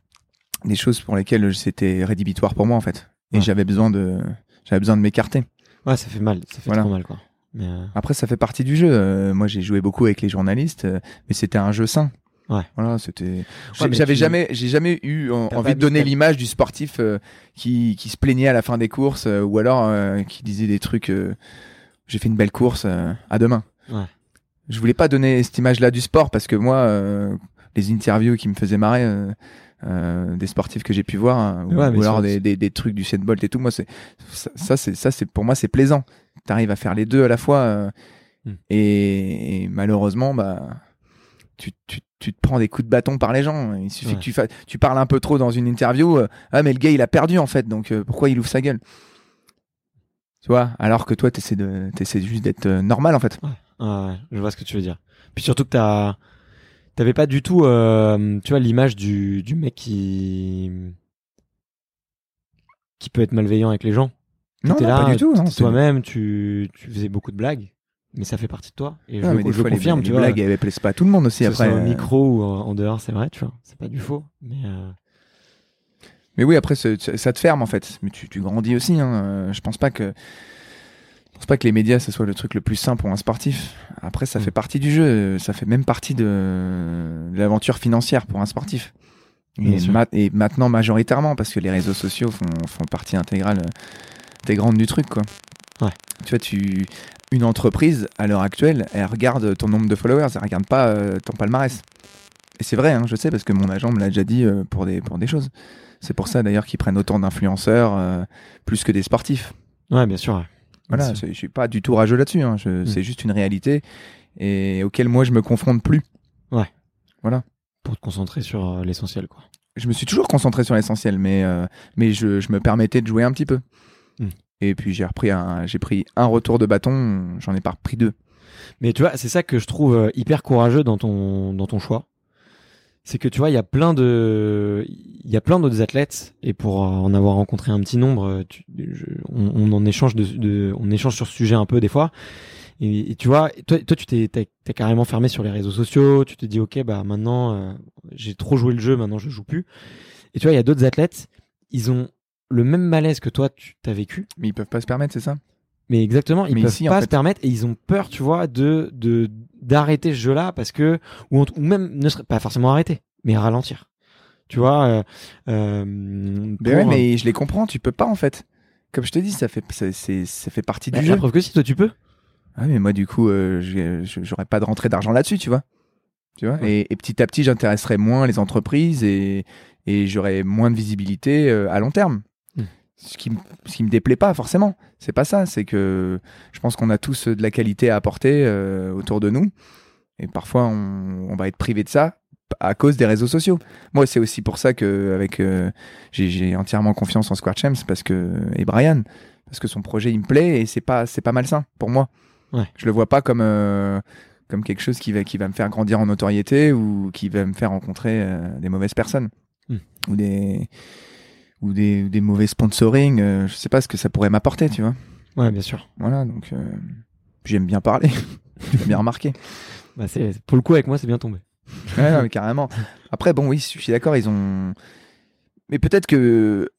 des choses pour lesquelles c'était rédhibitoire pour moi en fait. Et Ouais. j'avais besoin de j'avais besoin de m'écarter. Ouais, ça fait mal, ça fait Voilà. trop mal quoi. Mais euh, Après ça fait partie du jeu. Moi j'ai joué beaucoup avec les journalistes, mais c'était un jeu sain. Ouais. Voilà, c'était. Ouais, J'avais jamais, j'ai jamais eu envie de donner l'image du sportif euh, qui qui se plaignait à la fin des courses euh, ou alors euh, qui disait des trucs. J'ai fait une belle course, euh, à demain. Ouais. Je voulais pas donner cette image-là du sport parce que moi, euh, les interviews qui me faisaient marrer. euh, des sportifs que j'ai pu voir hein, ou, Ouais, mais ou alors des, des, des trucs du 7 Bolt et tout moi c'est ça, ça, c'est ça c'est pour moi c'est plaisant t'arrives à faire les deux à la fois euh, Hmm. et, et malheureusement bah tu, tu, tu te prends des coups de bâton par les gens il suffit Ouais. que tu fasses tu parles un peu trop dans une interview euh, ah mais le gars il a perdu en fait donc pourquoi il ouvre sa gueule? Tu vois alors que toi t'essaies de t'essaies juste d'être euh, normal en fait ouais, je vois ce que tu veux dire. Puis surtout que t'as t'avais pas du tout euh, tu vois l'image du du mec qui qui peut être malveillant avec les gens. non, non, là, pas du tout toi-même, tu tu faisais beaucoup de blagues, mais ça fait partie de toi. Et je, Non, mais des je le fois, les- confirme, les, tu vois. blagues elles plaisent pas à tout le monde aussi que ce après soit au euh, micro ou en en dehors, c'est vrai, tu vois. C'est pas du faux, mais euh, Mais oui, après, ça te ferme en fait. Mais tu, tu grandis aussi. Hein. Euh, Je pense pas que. Je pense pas que les médias, ce soit le truc le plus simple pour un sportif. Après, ça Mm. fait partie du jeu. Ça fait même partie de, de l'aventure financière pour un sportif. Et, sûr. ma- et maintenant, majoritairement, parce que les réseaux sociaux font, font partie intégrale, intégrante du truc, quoi. Ouais. Tu vois, tu. une entreprise, à l'heure actuelle, elle regarde ton nombre de followers, elle regarde pas euh, ton palmarès. Et c'est vrai, hein, je sais, parce que mon agent me l'a déjà dit euh, pour, des, pour des choses. C'est pour ça d'ailleurs qu'ils prennent autant d'influenceurs euh, plus que des sportifs. Ouais, bien sûr. ouais. Voilà, je suis pas du tout rageux là-dessus. Hein. Je- C'est juste une réalité et auquel moi je me confronte plus. Pour te concentrer sur euh, l'essentiel, quoi. Je me suis toujours concentré sur l'essentiel, mais euh, mais je, je me permettais de jouer un petit peu. Hmm. Et puis j'ai repris un, j'ai pris un retour de bâton, j'en ai pas repris deux. Mais tu vois, c'est ça que je trouve hyper courageux dans ton, dans ton choix. C'est que tu vois, il y a plein de, il y a plein d'autres athlètes et pour en avoir rencontré un petit nombre, euh, tu- je- on, on en échange de, de- on échange sur ce sujet un peu des fois. Et, et tu vois, toi, toi tu t'es, t'as, carrément fermé sur les réseaux sociaux. Tu te dis, ok, bah maintenant, euh, j'ai trop joué le jeu, maintenant je joue plus. Et tu vois, il y a d'autres athlètes, ils ont le même malaise que toi, tu t'as vécu. Mais ils peuvent pas se permettre, c'est ça? Mais exactement, ils Mais peuvent ici, en pas fait- se permettre et ils ont peur, tu vois, de de d'arrêter ce jeu-là parce que ou, même ne serait pas forcément arrêter, mais ralentir. Tu vois. Euh, euh, Mais pour- ouais, mais je les comprends. Tu peux pas en fait. Comme je te dis, ça fait ça, fait partie Bah, du la jeu. preuve que si toi tu peux. Ah, mais moi, du coup, euh, j'aurais pas de rentrée d'argent là-dessus, tu vois. Tu vois Ouais. et, et petit à petit, j'intéresserai moins les entreprises et, et j'aurai moins de visibilité euh, à long terme. Ce, qui, ce qui me déplaît pas forcément. C'est pas ça. C'est que je pense qu'on a tous de la qualité à apporter euh, autour de nous. Et parfois, on, on va être privé de ça à cause des réseaux sociaux. Moi, c'est aussi pour ça que avec euh, j'ai- entièrement confiance en Square Champs parce que et Brian parce que son projet il me plaît et c'est pas c'est pas malsain pour moi. Ouais. Je le vois pas comme euh, comme quelque chose qui va qui va me faire grandir en notoriété ou qui va me faire rencontrer des mauvaises personnes Hmm. ou des ou des, des mauvais sponsoring. euh, je sais pas ce que ça pourrait m'apporter, tu vois. Ouais, bien sûr. Voilà, donc euh, j'aime bien parler. Bien remarqué. Bah, c'est pour le coup avec moi c'est bien tombé. Ouais, non, mais carrément. Après, bon, oui, je suis d'accord, ils ont. Mais peut-être que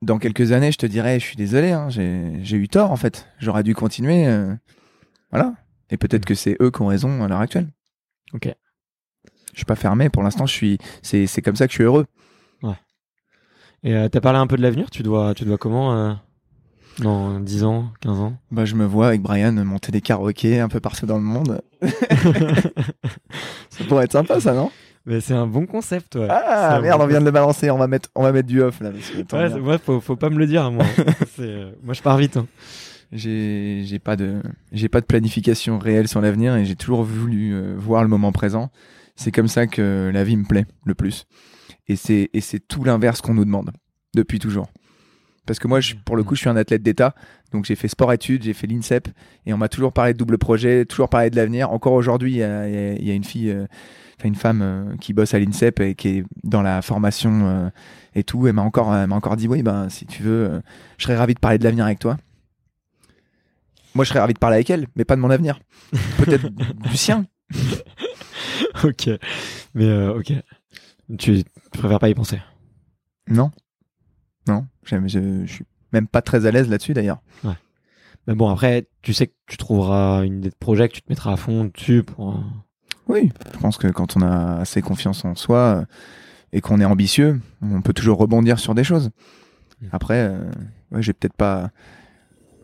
dans quelques années, je te dirais, je suis désolé, hein, j'ai j'ai eu tort en fait. J'aurais dû continuer. euh, Voilà. Et peut-être que c'est eux qui ont raison à l'heure actuelle. Ok. Je suis pas fermé. Pour l'instant, je suis. C'est c'est comme ça que je suis heureux. Et euh, t'as parlé un peu de l'avenir. Tu dois tu dois comment euh, dans 10 ans, 15 ans? Bah, je me vois avec Brian monter des karaokés un peu partout dans le monde. ça pourrait être sympa, ça, non? Mais c'est un bon concept. Ouais. Ah merde, bon on vient de le balancer. On va mettre, on va mettre du off là. parce que, Ouais, faut, faut pas me le dire, moi. Euh, moi, je pars vite. hein. J'ai pas de j'ai pas de planification réelle sur l'avenir et j'ai toujours voulu voir le moment présent. C'est comme ça que la vie me plaît le plus. Et c'est et c'est tout l'inverse qu'on nous demande depuis toujours. Parce que moi, je, pour le coup, je suis un athlète d'État, donc j'ai fait sport-études, j'ai fait l'INSEP, et on m'a toujours parlé de double projet, toujours parlé de l'avenir. Encore aujourd'hui, il y a, y y une fille, euh, une femme euh, qui bosse à l'INSEP et qui est dans la formation euh, et tout. Elle m'a encore, elle m'a encore dit, oui, ben si tu veux, je serais ravi de parler de l'avenir avec toi. Moi, je serais ravi de parler avec elle, mais pas de mon avenir. Peut-être du sien. ok. Mais ok. Tu, préfères pas y penser? Non, non, je, je suis même pas très à l'aise là-dessus d'ailleurs. Mais bon, après, tu sais que tu trouveras une idée de projet que tu te mettras à fond dessus pour. euh, Oui, je pense que quand on a assez confiance en soi euh, et qu'on est ambitieux, on peut toujours rebondir sur des choses. Mm. Après, euh, ouais, j'ai peut-être pas.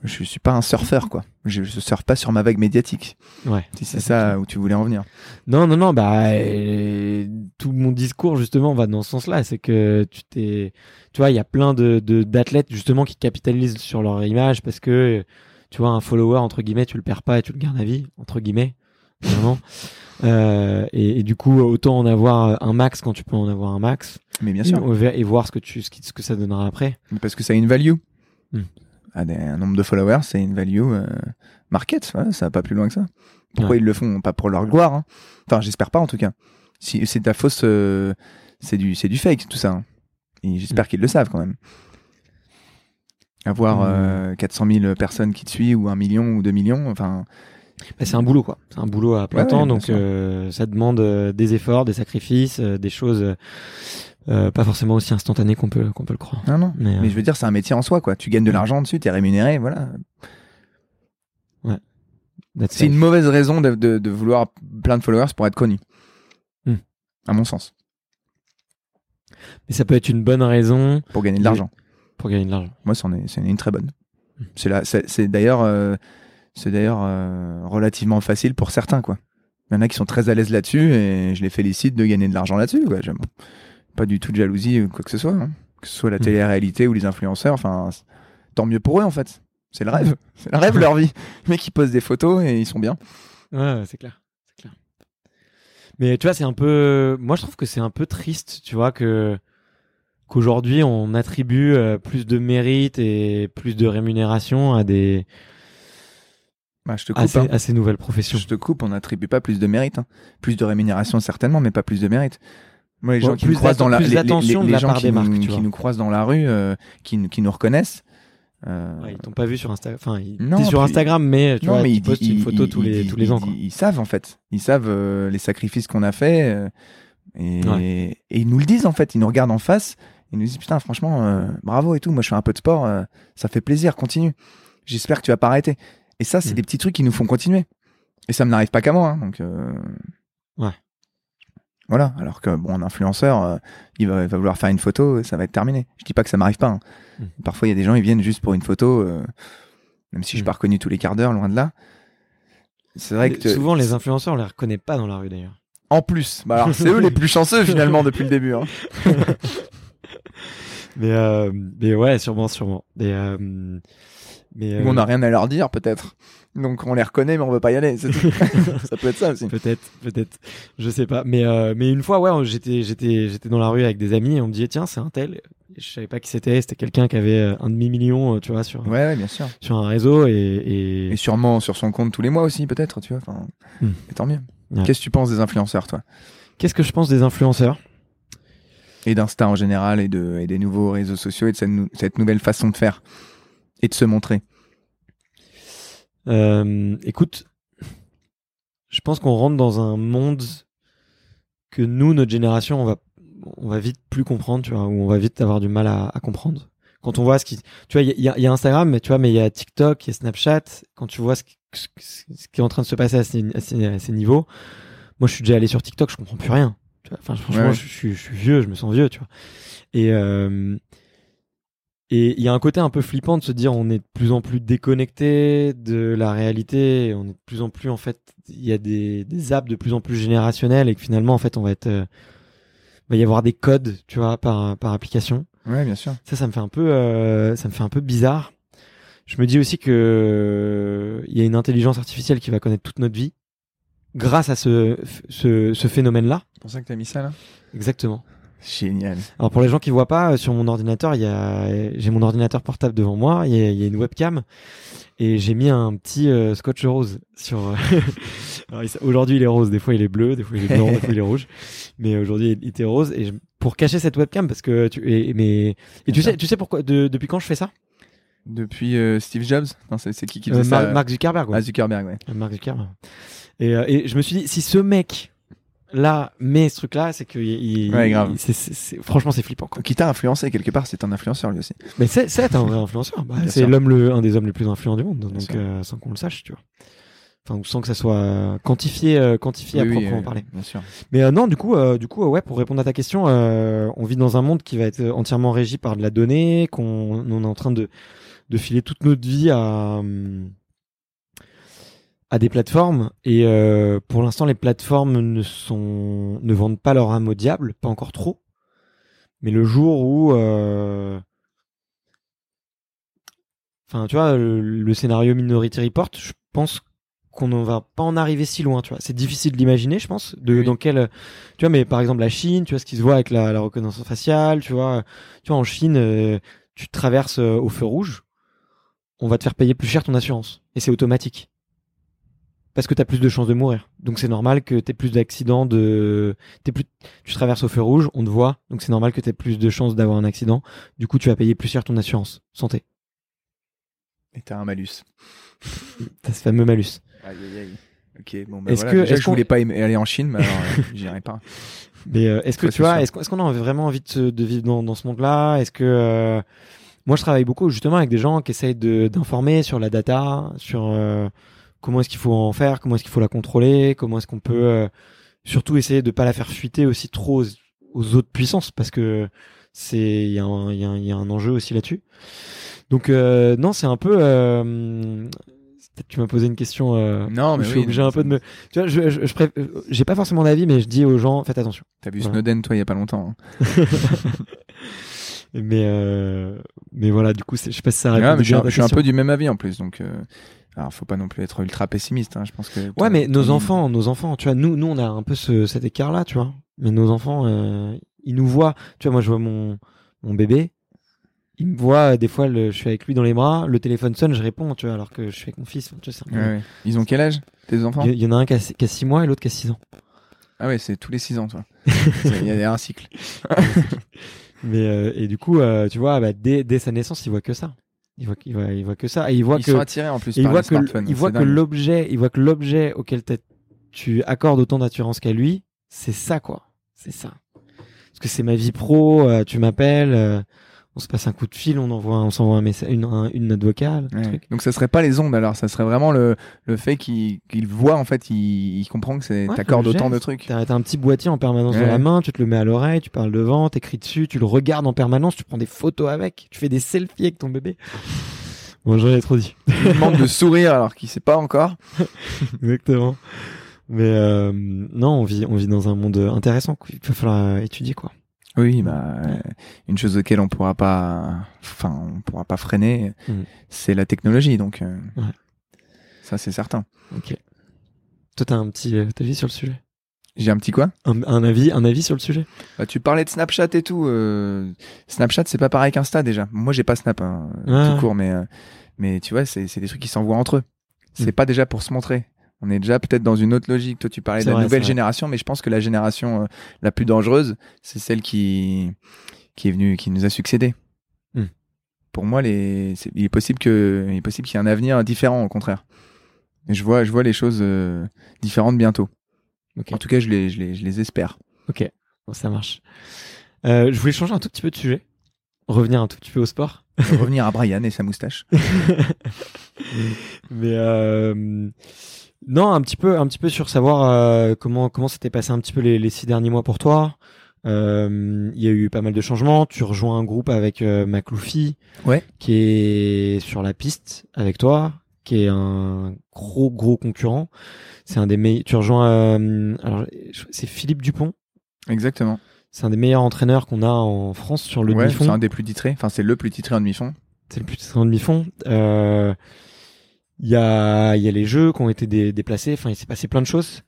Je suis pas un surfeur, quoi. Je, je surfe pas sur ma vague médiatique. Ouais. Si c'est ça où tu voulais en venir. Non, non, non, bah, euh, tout mon discours, justement, va dans ce sens-là. C'est que tu t'es. Tu vois, il y a plein de, d'athlètes, justement, qui capitalisent sur leur image parce que, tu vois, un follower, entre guillemets, tu le perds pas et tu le gardes à vie, entre guillemets. Vraiment. Euh, et, et du coup, autant en avoir un max quand tu peux en avoir un max. Mais bien sûr. Et, et voir ce que, tu, ce, qui- ce que ça donnera après. Mais Parce que ça a une value. Mm. Des- un nombre de followers, c'est une value euh, market. voilà, ça va pas plus loin que ça. Pourquoi Ouais. ils le font? Pas pour leur gloire. hein. Enfin, j'espère pas en tout cas. Si c'est de la fausse, euh, c'est du, c'est du fake tout ça. hein. Et j'espère qu'ils le savent quand même. Avoir Mm. euh, 400 000 personnes qui te suivent ou un million ou deux millions, enfin, Bah, c'est un boulot, quoi. C'est un boulot à plein Ouais, temps, ouais, donc euh, ça demande euh, des efforts, des sacrifices, euh, des choses euh, pas forcément aussi instantanées qu'on peut, qu'on peut le croire. non, non. Mais, euh, Mais je veux dire, c'est un métier en soi, quoi. Tu gagnes de l'argent dessus, t'es rémunéré, voilà. that's C'est une mauvaise raison de, de, de vouloir plein de followers pour être connu. Hmm. À mon sens. Mais ça peut être une bonne raison Pour gagner de l'argent. pour gagner de l'argent. Moi, c'en est, c'en est une très bonne. Hmm. C'est là, c'est, c'est d'ailleurs, euh, C'est d'ailleurs euh, relativement facile pour certains, quoi. Il y en a qui sont très à l'aise là-dessus et je les félicite de gagner de l'argent là-dessus, quoi. J'aime pas du tout de jalousie ou quoi que ce soit. hein. Que ce soit la télé-réalité ou les influenceurs, enfin, tant mieux pour eux, en fait. C'est le rêve. C'est le rêve, leur vie. Les mecs, ils posent des photos et ils sont bien. Ouais, c'est clair. C'est clair. Mais tu vois, c'est un peu. Moi, je trouve que c'est un peu triste, tu vois, que qu'aujourd'hui on attribue euh, plus de mérite et plus de rémunération à des Bah, je te coupe. à ces, hein. à ces nouvelles professions. Je te coupe, on n'attribue pas plus de mérite. hein. Plus de rémunération certainement, mais pas plus de mérite. Moi, les gens qui plus nous croisent dans la, plus les, les- d'attention les de la gens part qui, des marques, nous, tu qui vois. nous croisent dans la rue, euh, qui, nous- qui nous reconnaissent. euh, Ouais, ils t'ont pas vu sur Instagram. Enfin, ils Non, t'es sur Instagram, mais tu non, vois, mais ils ils, postent ils- une photo ils- tous les ils- tous les ans. ils- quoi. Ils, savent en fait. Ils savent euh, les sacrifices qu'on a fait euh, et, Ouais. et ils nous le disent en fait. Ils nous regardent en face. Ils nous disent putain franchement euh, bravo et tout. Moi je fais un peu de sport, euh, ça fait plaisir. Continue. J'espère que tu vas pas arrêter. Et ça c'est Mm. des petits trucs qui nous font continuer. Et ça ne n'arrive pas qu'à moi. hein, donc euh, Ouais. Voilà. Alors que bon un influenceur, euh, il, va, il va vouloir faire une photo, ça va être terminé. Je dis pas que ça m'arrive pas. hein. Mm. Parfois il y a des gens ils viennent juste pour une photo. euh, même si je suis Mm. pas reconnu tous les quarts d'heure, loin de là. C'est vrai que Souvent, les influenceurs, on les reconnaît pas dans la rue d'ailleurs. en plus, bah alors c'est eux les plus chanceux finalement depuis le début. Hein. Mais, euh, mais ouais, sûrement, sûrement. Mais, mais On n'a rien à leur dire peut-être. Donc on les reconnaît mais on veut pas y aller. tout. ça peut être ça aussi. Peut-être, peut-être, je sais pas. Mais euh, mais une fois, ouais, j'étais j'étais j'étais dans la rue avec des amis et on me disait tiens c'est un tel. Je savais pas qui c'était. C'était quelqu'un qui avait euh, un demi million, tu vois, sur Ouais, ouais, bien sûr. sur un réseau et, et... Et sûrement sur son compte tous les mois aussi peut-être, tu vois. Enfin, Hmm. et tant mieux. Ouais. Qu'est-ce que tu penses des influenceurs toi? Qu'est-ce que je pense des influenceurs? Et d'Insta en général et, de, et des nouveaux réseaux sociaux et de cette, nou- cette nouvelle façon de faire et de se montrer. Euh, Écoute, je pense qu'on rentre dans un monde que nous, notre génération, on va on va vite plus comprendre, tu vois, ou on va vite avoir du mal à, à comprendre. Quand on voit ce qui, tu vois, il y a- y, Instagram, mais tu vois, mais il y a TikTok, il y a Snapchat. Quand tu vois ce, qui- ce, ce qui est en train de se passer à ces, à ces, à ces niveaux, moi, je suis déjà allé sur TikTok, je comprends plus rien. Tu vois, Enfin, franchement, Ouais, je suis vieux, je me sens vieux, tu vois. Et euh, et il y a un côté un peu flippant de se dire on est de plus en plus déconnecté de la réalité, on est de plus en plus en fait, il y a des, des apps de plus en plus générationnelles et que finalement en fait on va être, euh, va y avoir des codes, tu vois, par par application. Ouais, bien sûr. Ça, ça me fait un peu, euh, ça me fait un peu bizarre. Je me dis aussi que euh, il y a une intelligence artificielle qui va connaître toute notre vie grâce à ce ce, ce phénomène-là. C'est pour ça que t'as mis ça là? Exactement. Génial. Alors pour les gens qui voient pas, euh, sur mon ordinateur, il y a, j'ai mon ordinateur portable devant moi, il y a, il y a une webcam et j'ai mis un petit euh, scotch rose sur. euh, aujourd'hui il est rose, des fois il est bleu, des fois il est blanc, des fois il est rouge, mais aujourd'hui il était rose et je- pour cacher cette webcam parce que tu et, mais et tu sais tu sais pourquoi de- depuis quand je fais ça? Depuis euh, Steve Jobs? Non, c'est qui qui Euh, faisait Mar- ça Mark Zuckerberg. ouais. Ah, Zuckerberg, ouais. Mark Zuckerberg. Et, euh, et je me suis dit si ce mec là met ce truc là, c'est que il, Ouais, grave. il- c'est- c'est- c'est- franchement c'est flippant. Quoi. Qui t'a influencé quelque part, c'est un influenceur lui aussi. Mais c'est c'est un vrai influenceur. Bah, c'est sûr. l'homme le un des hommes les plus influents du monde, donc euh, sans qu'on le sache, tu vois. Enfin, ou sans que ça soit quantifié, euh, quantifié à Oui, proprement parler. Bien sûr. Mais euh, non, du coup, euh, du coup, ouais, pour répondre à ta question, euh, on vit dans un monde qui va être entièrement régi par de la donnée, qu'on on est en train de de filer toute notre vie à hum, à des plateformes et euh, pour l'instant les plateformes ne sont ne vendent pas leur âme au diable, pas encore trop. Mais le jour où euh, enfin tu vois le, le scénario Minority Report, je pense qu'on ne va pas en arriver si loin, tu vois. C'est difficile de l'imaginer, je pense, de Oui. dans quel tu vois mais par exemple la Chine, tu vois ce qui se voit avec la, la reconnaissance faciale, tu vois, tu vois en Chine euh, tu traverses au feu rouge, on va te faire payer plus cher ton assurance et c'est automatique parce que tu as plus de chances de mourir. Donc c'est normal que tu aies plus d'accidents de t'es plus tu traverses au feu rouge, on te voit, donc c'est normal que tu aies plus de chances d'avoir un accident. Du coup, tu vas payer plus cher ton assurance santé. Et t'as un malus. T'as ce fameux malus. Aïe, aïe, aïe. Ok, bon, bah Est-ce voilà. que- je voulais pas aller en Chine, mais alors euh, j'irai pas. Mais euh, est-ce que tu vois, est-ce qu'on est-ce qu'on a vraiment envie de, vivre dans, dans ce monde-là? Est-ce que euh, moi je travaille beaucoup justement avec des gens qui essayent de d'informer sur la data, sur euh, comment est-ce qu'il faut en faire, comment est-ce qu'il faut la contrôler, comment est-ce qu'on peut euh, surtout essayer de pas la faire fuiter aussi trop aux, aux autres puissances parce que c'est il y, a un- il y, a un- il y a un enjeu aussi là-dessus. Donc euh, non, c'est un peu euh, Peut-être tu m'as posé une question. euh, Non, mais je suis oui, obligé un peu de me. Tu vois, je, je, préf- j'ai pas forcément d'avis, mais je dis aux gens, faites attention. T'as vu Voilà. Snowden, toi, il y a pas longtemps. hein. Mais euh, mais voilà, du coup, je sais pas si ça répond mais je suis, un, je suis un peu du même avis en plus, donc. euh, alors, faut pas non plus être ultra pessimiste. Hein, je pense que. Ouais, mais nos enfants, nos enfants, tu vois, nous, nous, on a un peu ce, cet écart-là, tu vois. Mais nos enfants, euh, ils nous voient. Tu vois, moi, je vois mon, mon bébé. Il me voit, euh, des fois, le, je suis avec lui dans les bras, le téléphone sonne, je réponds, tu vois, alors que je suis avec mon fils. Tu vois, c'est un peu- Ouais, ouais. Ils ont quel âge Tes enfants? Il, y, en a un qui a, qui a 6 mois et l'autre qui a 6 ans. Ah ouais, c'est tous les 6 ans, toi. Il y a un cycle. Mais, euh, et du coup, euh, tu vois, bah, dès, dès sa naissance, il voit que ça. Il voit, il voit, il voit que ça. Et il voit Ils que, sont attirés en plus et il par voit que, il voit que l'objet, il voit que l'objet auquel tu accordes autant d'assurance qu'à lui, c'est ça, quoi. C'est ça. Parce que c'est ma vie pro, euh, tu m'appelles, euh, on se passe un coup de fil, on envoie, on s'envoie un message, une, un- une note vocale, un truc. Donc ça serait pas les ondes alors, ça serait vraiment le, le fait qu'il qu'il voit en fait, il, il comprend que c'est Ouais, t'accordes autant de trucs. T'as un petit boîtier en permanence dans la main, tu te le mets à l'oreille, tu parles devant, t'écris dessus, tu le regardes en permanence, tu prends des photos avec, tu fais des selfies avec ton bébé. Bon, j'en ai trop dit. Il demande de sourire alors qu'il sait pas encore. Exactement. Mais euh, non, on vit, on vit dans un monde intéressant. Il va falloir euh, étudier quoi. Oui, bah euh, une chose auquel on pourra pas, enfin on pourra pas freiner, Mhm. c'est la technologie. Donc euh, Ouais. ça c'est certain. Ok. Toi, t'as un petit euh, avis sur le sujet? J'ai un petit quoi? Un, un avis, un avis sur le sujet? Bah, tu parlais de Snapchat et tout. euh, Snapchat, c'est pas pareil qu'Insta déjà. Moi, j'ai pas Snap hein, Ouais. tout court, mais euh, mais tu vois, c'est c'est des trucs qui s'envoient entre eux. C'est Mm. pas déjà pour se montrer. On est déjà peut-être dans une autre logique. Toi, tu parlais de la vrai, nouvelle génération, mais je pense que la génération euh, la plus dangereuse, c'est celle qui qui est venue, qui nous a succédé. Mm. Pour moi, les, il est possible que, il est possible qu'il y ait un avenir différent, au contraire. Et je vois, je vois les choses euh, différentes bientôt. En tout cas, je les, je les, je les espère. Ok. Bon, ça marche. Euh, je voulais changer un tout petit peu de sujet, revenir un tout petit peu au sport. Revenir à Brian et sa moustache. Mais euh, non, un petit peu, un petit peu sur savoir euh, comment comment s'était passé un petit peu les, les six derniers mois pour toi. Euh, Il y a eu pas mal de changements. Tu rejoins un groupe avec euh, Ouais. qui est sur la piste avec toi, qui est un gros gros concurrent. C'est un des meilleurs. Tu rejoins. euh, alors, c'est Philippe Dupont. Exactement. C'est un des meilleurs entraîneurs qu'on a en France sur le ouais, demi-fond. c'est un des plus titrés. Enfin, c'est le plus titré en demi-fond. C'est le plus en demi-fond. Euh, Il y a, il y a les jeux qui ont été dé- déplacés. Enfin, il s'est passé plein de choses.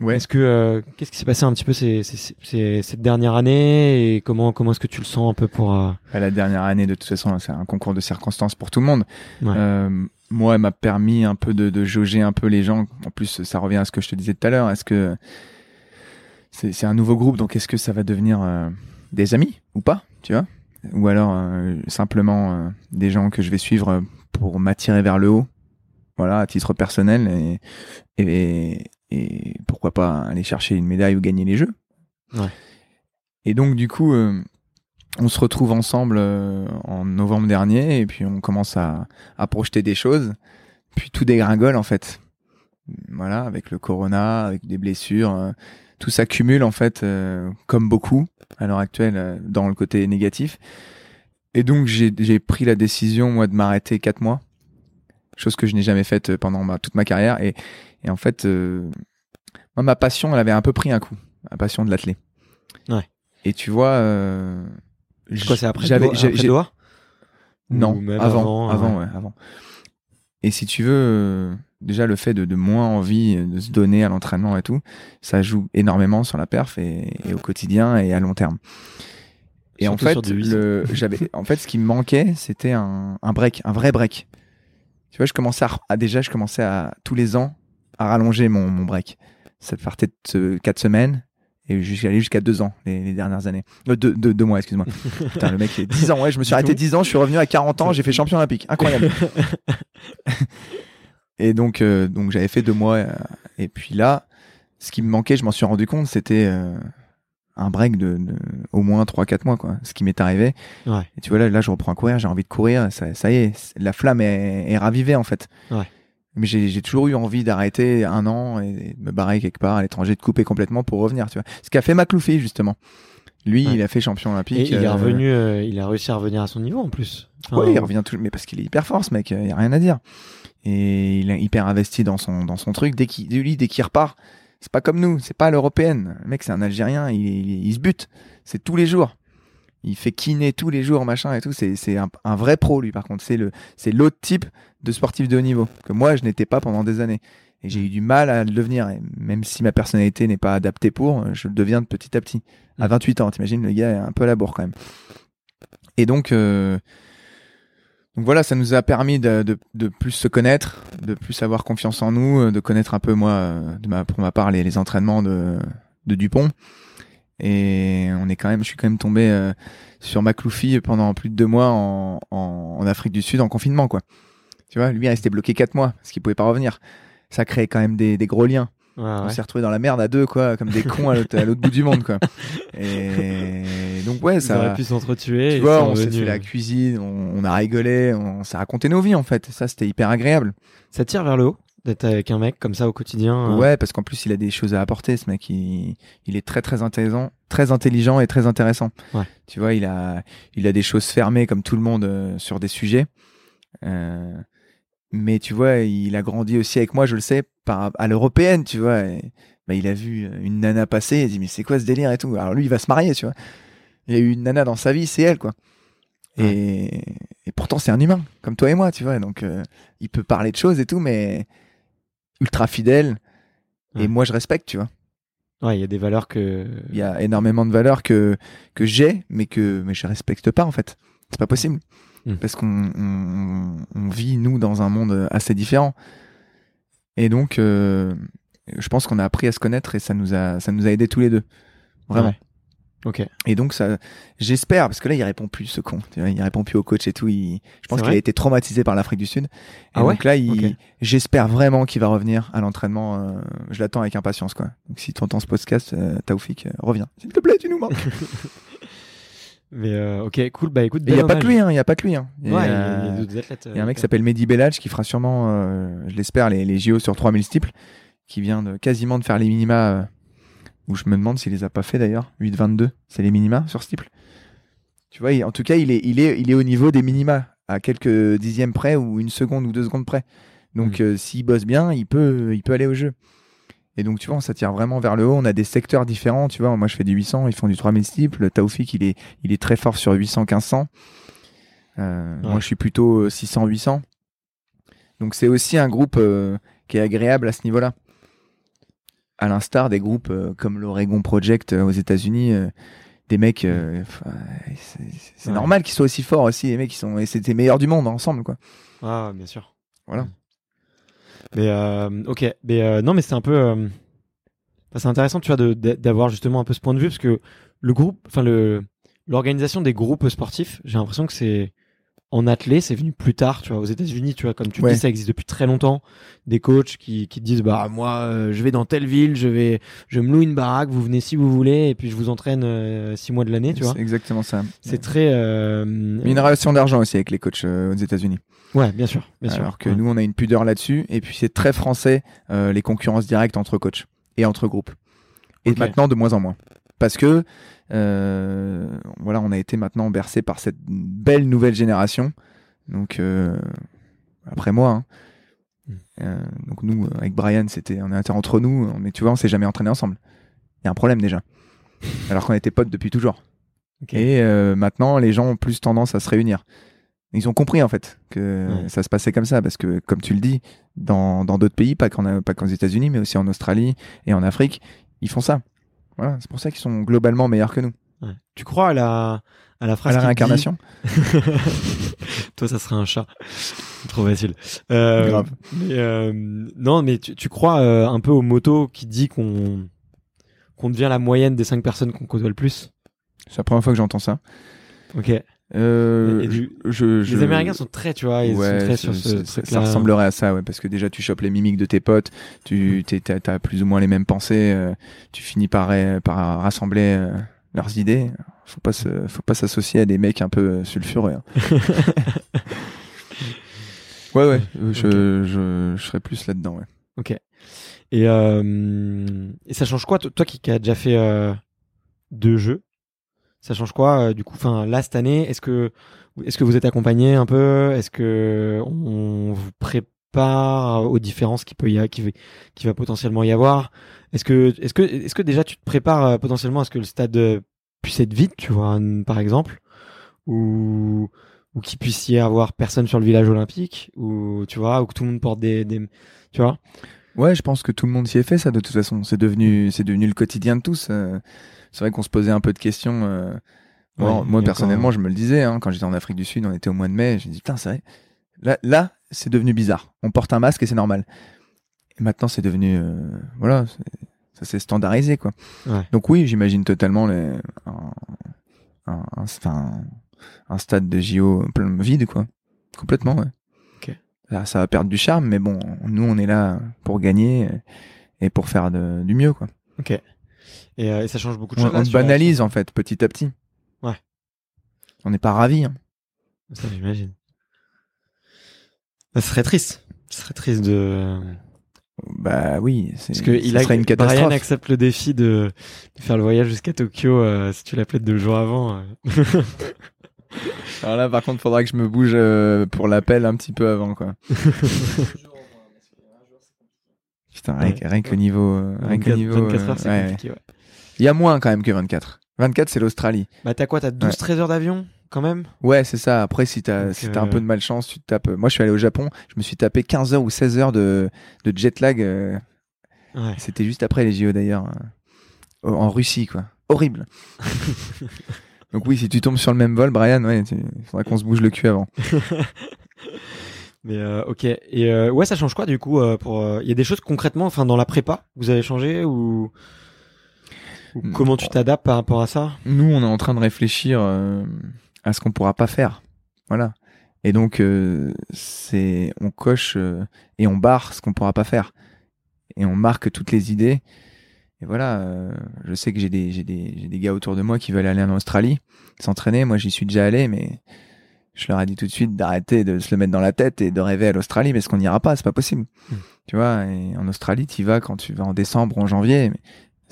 Ouais. Est-ce que euh, qu'est-ce qui s'est passé un petit peu ces, ces- ces- cette dernière année et comment comment est-ce que tu le sens un peu pour euh, À la dernière année, de toute façon, c'est un concours de circonstances pour tout le monde. Ouais. Euh, moi, elle m'a permis un peu de, de jauger un peu les gens. En plus, ça revient à ce que je te disais tout à l'heure. Est-ce que c'est c'est un nouveau groupe, donc est-ce que ça va devenir des amis ou pas, tu vois? Ou alors simplement des gens que je vais suivre pour m'attirer vers le haut, voilà, à titre personnel et, et, et pourquoi pas aller chercher une médaille ou gagner les jeux. Ouais. Et donc du coup, euh, on se retrouve ensemble euh, en novembre dernier et puis on commence à, à projeter des choses. Puis tout dégringole en fait. Voilà, avec le corona, avec des blessures, euh, tout s'accumule en fait, comme beaucoup à l'heure actuelle dans le côté négatif. Et donc j'ai j'ai pris la décision moi de m'arrêter quatre mois, chose que je n'ai jamais faite euh, pendant ma, toute ma carrière. Et, et en fait, euh, moi ma passion, elle avait un peu pris un coup, ma passion de l'athlète. Ouais. Et tu vois, euh, quoi c'est après j'avais- non, même avant, avant, avant, ouais. ouais, avant. Et si tu veux, euh, déjà le fait de, de moins envie de se donner à l'entraînement et tout, ça joue énormément sur la perf et, et au quotidien et à long terme. Et en fait, le, j'avais, en fait, ce qui me manquait, c'était un, un break, un vrai break. Tu vois, je commençais à, à- déjà, je commençais à tous les ans à rallonger mon, mon break. Ça partait de 4 semaines et j'allais jusqu'à 2 ans les, les dernières années. Euh, deux, deux, deux mois, excuse-moi. Putain, le mec, il est 10 ans. Ouais, je me suis Du arrêté tout. 10 ans, je suis revenu à 40 ans, j'ai fait champion olympique. Incroyable. et donc, euh, donc j'avais fait deux mois. euh, et puis là, ce qui me manquait, je m'en suis rendu compte, c'était euh, un break de, de au moins 3-4 mois, quoi. Ce qui m'est arrivé. Ouais. Et tu vois, là, là, je reprends à courir, j'ai envie de courir, ça, ça y est, la flamme est, est ravivée, en fait. Ouais. Mais j'ai j'ai toujours eu envie d'arrêter un an et de me barrer quelque part à l'étranger, de couper complètement pour revenir, tu vois. Ce qu'a fait Macloufi, justement. Lui, Ouais. il a fait champion olympique. Et il est euh, revenu, euh, il a réussi à revenir à son niveau en plus. Enfin, oui, il revient tout, mais parce qu'il est hyper fort, ce mec, il y a rien à dire. et il est hyper investi dans son dans son truc. Dès qu'il lui dès qu'il repart, c'est pas comme nous, c'est pas l'européenne. Le mec c'est un Algérien, il, il, il se bute, c'est tous les jours. Il fait kiné tous les jours, machin et tout. C'est un, un vrai pro lui par contre. C'est l'autre type de sportif de haut niveau que moi je n'étais pas pendant des années. Et j'ai eu du mal à le devenir. Et même si ma personnalité n'est pas adaptée pour, je le deviens de petit à petit. À 28 ans, t'imagines, le gars est un peu à la bourre quand même. Et donc, euh, donc voilà, ça nous a permis de, de, de, plus se connaître, de plus avoir confiance en nous, de connaître un peu moi, euh, pour ma part, les, entraînements de, de Dupont. Et on est quand même, je suis quand même tombé euh, sur Macloufi pendant plus de deux mois en, en, Afrique du Sud en confinement, quoi. Tu vois, lui il resté bloqué quatre mois parce qu'il pouvait pas revenir. Ça crée quand même des, des gros liens. Ouais, On ouais. s'est retrouvé dans la merde à deux, quoi, comme des cons à l'autre bout du monde, quoi. Et donc ouais, ça. auraient pu s'entretuer. Tu vois, on s'est fait la cuisine, on, on a rigolé, on s'est raconté nos vies en fait. Ça, c'était hyper agréable. Ça tire vers le haut d'être avec un mec comme ça au quotidien. euh. Ouais, parce qu'en plus, il a des choses à apporter, ce mec. Il, il est très très intelligent, très intelligent et très intéressant. Ouais. Tu vois, il a, il a des choses fermées comme tout le monde euh, sur des sujets. Euh, mais tu vois, il a grandi aussi avec moi, je le sais, par, à l'européenne, tu vois. Et, bah, il a vu une nana passer, il a dit mais c'est quoi ce délire et tout. Alors lui, il va se marier, tu vois. Il y a eu une nana dans sa vie, c'est elle, quoi. Et, et pourtant, c'est un humain, comme toi et moi, tu vois. Donc, euh, il peut parler de choses et tout, mais ultra fidèle. Et Ouais. moi, je respecte, tu vois. Ouais, il y a des valeurs que. Il y a énormément de valeurs que, que j'ai, mais que mais je respecte pas, en fait. C'est pas possible. Mm. Parce qu'on on, on vit, nous, dans un monde assez différent. Et donc, euh, je pense qu'on a appris à se connaître et ça nous a, ça nous a aidés tous les deux. Vraiment. Ouais. Ok. Et donc ça, j'espère, parce que là il répond plus ce con, tu vois, il répond plus au coach et tout. Il, je pense qu'il a été traumatisé par l'Afrique du Sud. Et Ah ouais donc là, il, j'espère vraiment qu'il va revenir à l'entraînement. euh, je l'attends avec impatience quoi. Donc si tu entends ce podcast, euh, Taoufik, euh, reviens, s'il te plaît, tu nous manques. Mais euh, ok, cool. Bah écoute, il y bel a pas que lui, hein, il y a pas que lui. Hein. Il y a- a, il y a d'autres athlètes. il y a un mec qui s'appelle Mehdi Bellage qui fera sûrement, euh, je l'espère, les, les JO sur 3000 steeples, qui vient de quasiment de faire les minima, euh, où je me demande s'il les a pas fait d'ailleurs. 8-22, c'est les minima sur steeple. Tu vois, il- en tout cas, il est, il, est, il est au niveau des minima, à quelques dixièmes près ou une seconde ou deux secondes près. Donc, euh, s'il bosse bien, il peut, il peut aller au jeu. Et donc, tu vois, on s'attire vraiment vers le haut. On a des secteurs différents. Tu vois, moi, je fais du 800, ils font du 3000 steeple. Taoufik, il est, il est très fort sur 800, 1500. Euh, Ouais. Moi, je suis plutôt 600, 800. Donc, c'est aussi un groupe euh, qui est agréable à ce niveau-là. À l'instar des groupes euh, comme l'Oregon Project euh, aux États-Unis, euh, des mecs, euh, enfin, c'est Ouais. normal qu'ils soient aussi forts aussi. Les mecs, ils sont, et c'est les meilleurs du monde ensemble, quoi. Ah, bien sûr. Voilà. Mais euh, ok, mais euh, non, mais c'est un peu, euh, c'est intéressant, tu vois, d'avoir justement un peu ce point de vue parce que le groupe, enfin le l'organisation des groupes sportifs, j'ai l'impression que c'est en athlée, c'est venu plus tard, tu vois, aux États-Unis, tu vois, comme tu Ouais. dis, ça existe depuis très longtemps. Des coachs qui, qui disent, bah moi, euh, je vais dans telle ville, je vais, je me loue une baraque, vous venez si vous voulez, et puis je vous entraîne euh, six mois de l'année, tu vois. C'est exactement ça. C'est très, euh, a une relation d'argent aussi avec les coachs aux États-Unis. Ouais, bien sûr, bien sûr. Alors que Ouais. nous, on a une pudeur là-dessus. Et puis, c'est très français, euh, les concurrences directes entre coachs et entre groupes. Et maintenant, de moins en moins. Parce que, euh, voilà, on a été maintenant bercé par cette belle nouvelle génération. Donc, euh, après moi, hein. Hmm. Euh, donc nous, avec Brian, c'était, on était entre nous, mais tu vois, on s'est jamais entraîné ensemble. Il y a un problème déjà. Alors qu'on était potes depuis toujours. Et euh, maintenant, les gens ont plus tendance à se réunir. Ils ont compris en fait que Ouais. ça se passait comme ça parce que, comme tu le dis, dans dans d'autres pays, pas qu'en pas qu'aux États-Unis, mais aussi en Australie et en Afrique, ils font ça. Voilà, c'est pour ça qu'ils sont globalement meilleurs que nous. Ouais. Tu crois à la, à la À phrase la qui dit- réincarnation, Toi, ça serait un chat. Trop facile. Euh, Grave. Mais, euh, non, mais tu, tu crois euh, un peu au moto qui dit qu'on qu'on devient la moyenne des cinq personnes qu'on côtoie le plus? c'est la première fois que j'entends ça. Ok. Euh, Et du- je, je- Les Américains sont très, tu vois, ils Ouais, sont très sur ce c'est- ça, ressemblerait à ça, ouais, parce que déjà tu chopes les mimiques de tes potes, tu t'as, plus ou moins les mêmes pensées, euh, tu finis par, euh, par rassembler euh, leurs idées. Faut pas se, faut pas s'associer à des mecs un peu sulfureux. hein. ouais, ouais, je, je, je serais plus là-dedans. Ouais. Ok. Et, et ça change quoi, toi, toi qui, qui as déjà fait deux jeux? Ça change quoi euh, du coup Enfin, là cette année, est-ce que est-ce que vous êtes accompagné un peu? Est-ce que on vous pré prépares aux différences qu'il peut y a, qui, qui va potentiellement y avoir? Est-ce que, est-ce que, est-ce que déjà tu te prépares euh, potentiellement à ce que le stade euh, puisse être vide, tu vois, par exemple, ou ou qu'il puisse y avoir personne sur le village olympique, ou tu vois, ou que tout le monde porte des, des tu vois? Ouais, je pense que tout le monde s'y est fait ça de toute façon. C'est devenu, c'est devenu le quotidien de tous. C'est vrai qu'on se posait un peu de questions. Euh. Moi, moi personnellement, je me le disais hein, quand j'étais en Afrique du Sud, on était au mois de mai. J'ai dit putain, c'est vrai. Là, là, c'est devenu bizarre. On porte un masque et c'est normal. Et maintenant, c'est devenu, euh, voilà, ça s'est standardisé quoi. Ouais. Donc oui, j'imagine totalement les, un, un, un, un stade de JO plein vide quoi. Complètement. Ouais. Là, ça va perdre du charme, mais bon, nous, on est là pour gagner et pour faire de, du mieux, quoi. Ok. Et, euh, et ça change beaucoup de choses. On, on banalise, en fait, petit à petit. Ouais. On n'est pas ravis. Hein. Ça, j'imagine. Ça serait triste. Ce serait triste de. Bah oui, parce que il a, serait une catastrophe. Brian accepte le défi de, de faire le voyage jusqu'à Tokyo euh, si tu l'appelles deux jours avant. Euh. Alors là, par contre, faudra que je me bouge euh, pour l'appel un petit peu avant, quoi. Putain, rien, rien, que le niveau, rien que le niveau. 24 heures, c'est ouais, compliqué, ouais. Il y a moins quand même que 24. 24, c'est l'Australie. Bah t'as quoi T'as 12-13 heures d'avion quand même? Ouais, c'est ça. Après, si t'as si t'as un peu de malchance, tu te tapes. Moi, je suis allé au Japon, je me suis tapé 15 heures ou 16 heures de, de jet lag. euh, Ouais. C'était juste après les JO d'ailleurs. euh, En Russie, quoi. Horrible. Donc oui, si tu tombes sur le même vol, Brian, ouais, il faudra qu'on se bouge le cul avant. Mais euh, ok. Et euh, ouais, ça change quoi du coup euh, pour Il y a des choses concrètement, enfin dans la prépa, vous avez changé ou, ou Mm. comment tu t'adaptes par rapport à ça? Nous, on est en train de réfléchir euh, à ce qu'on pourra pas faire. Voilà. Et donc, euh, c'est on coche euh, et on barre ce qu'on pourra pas faire. Et on marque toutes les idées. Et voilà, je sais que j'ai des, des, des gars autour de moi qui veulent aller en Australie, s'entraîner. Moi, j'y suis déjà allé, mais je leur ai dit tout de suite d'arrêter de se le mettre dans la tête et de rêver à l'Australie, parce qu'on n'ira pas, c'est pas possible. Mm. Tu vois, et en Australie, tu vas quand tu vas en décembre ou en janvier, mais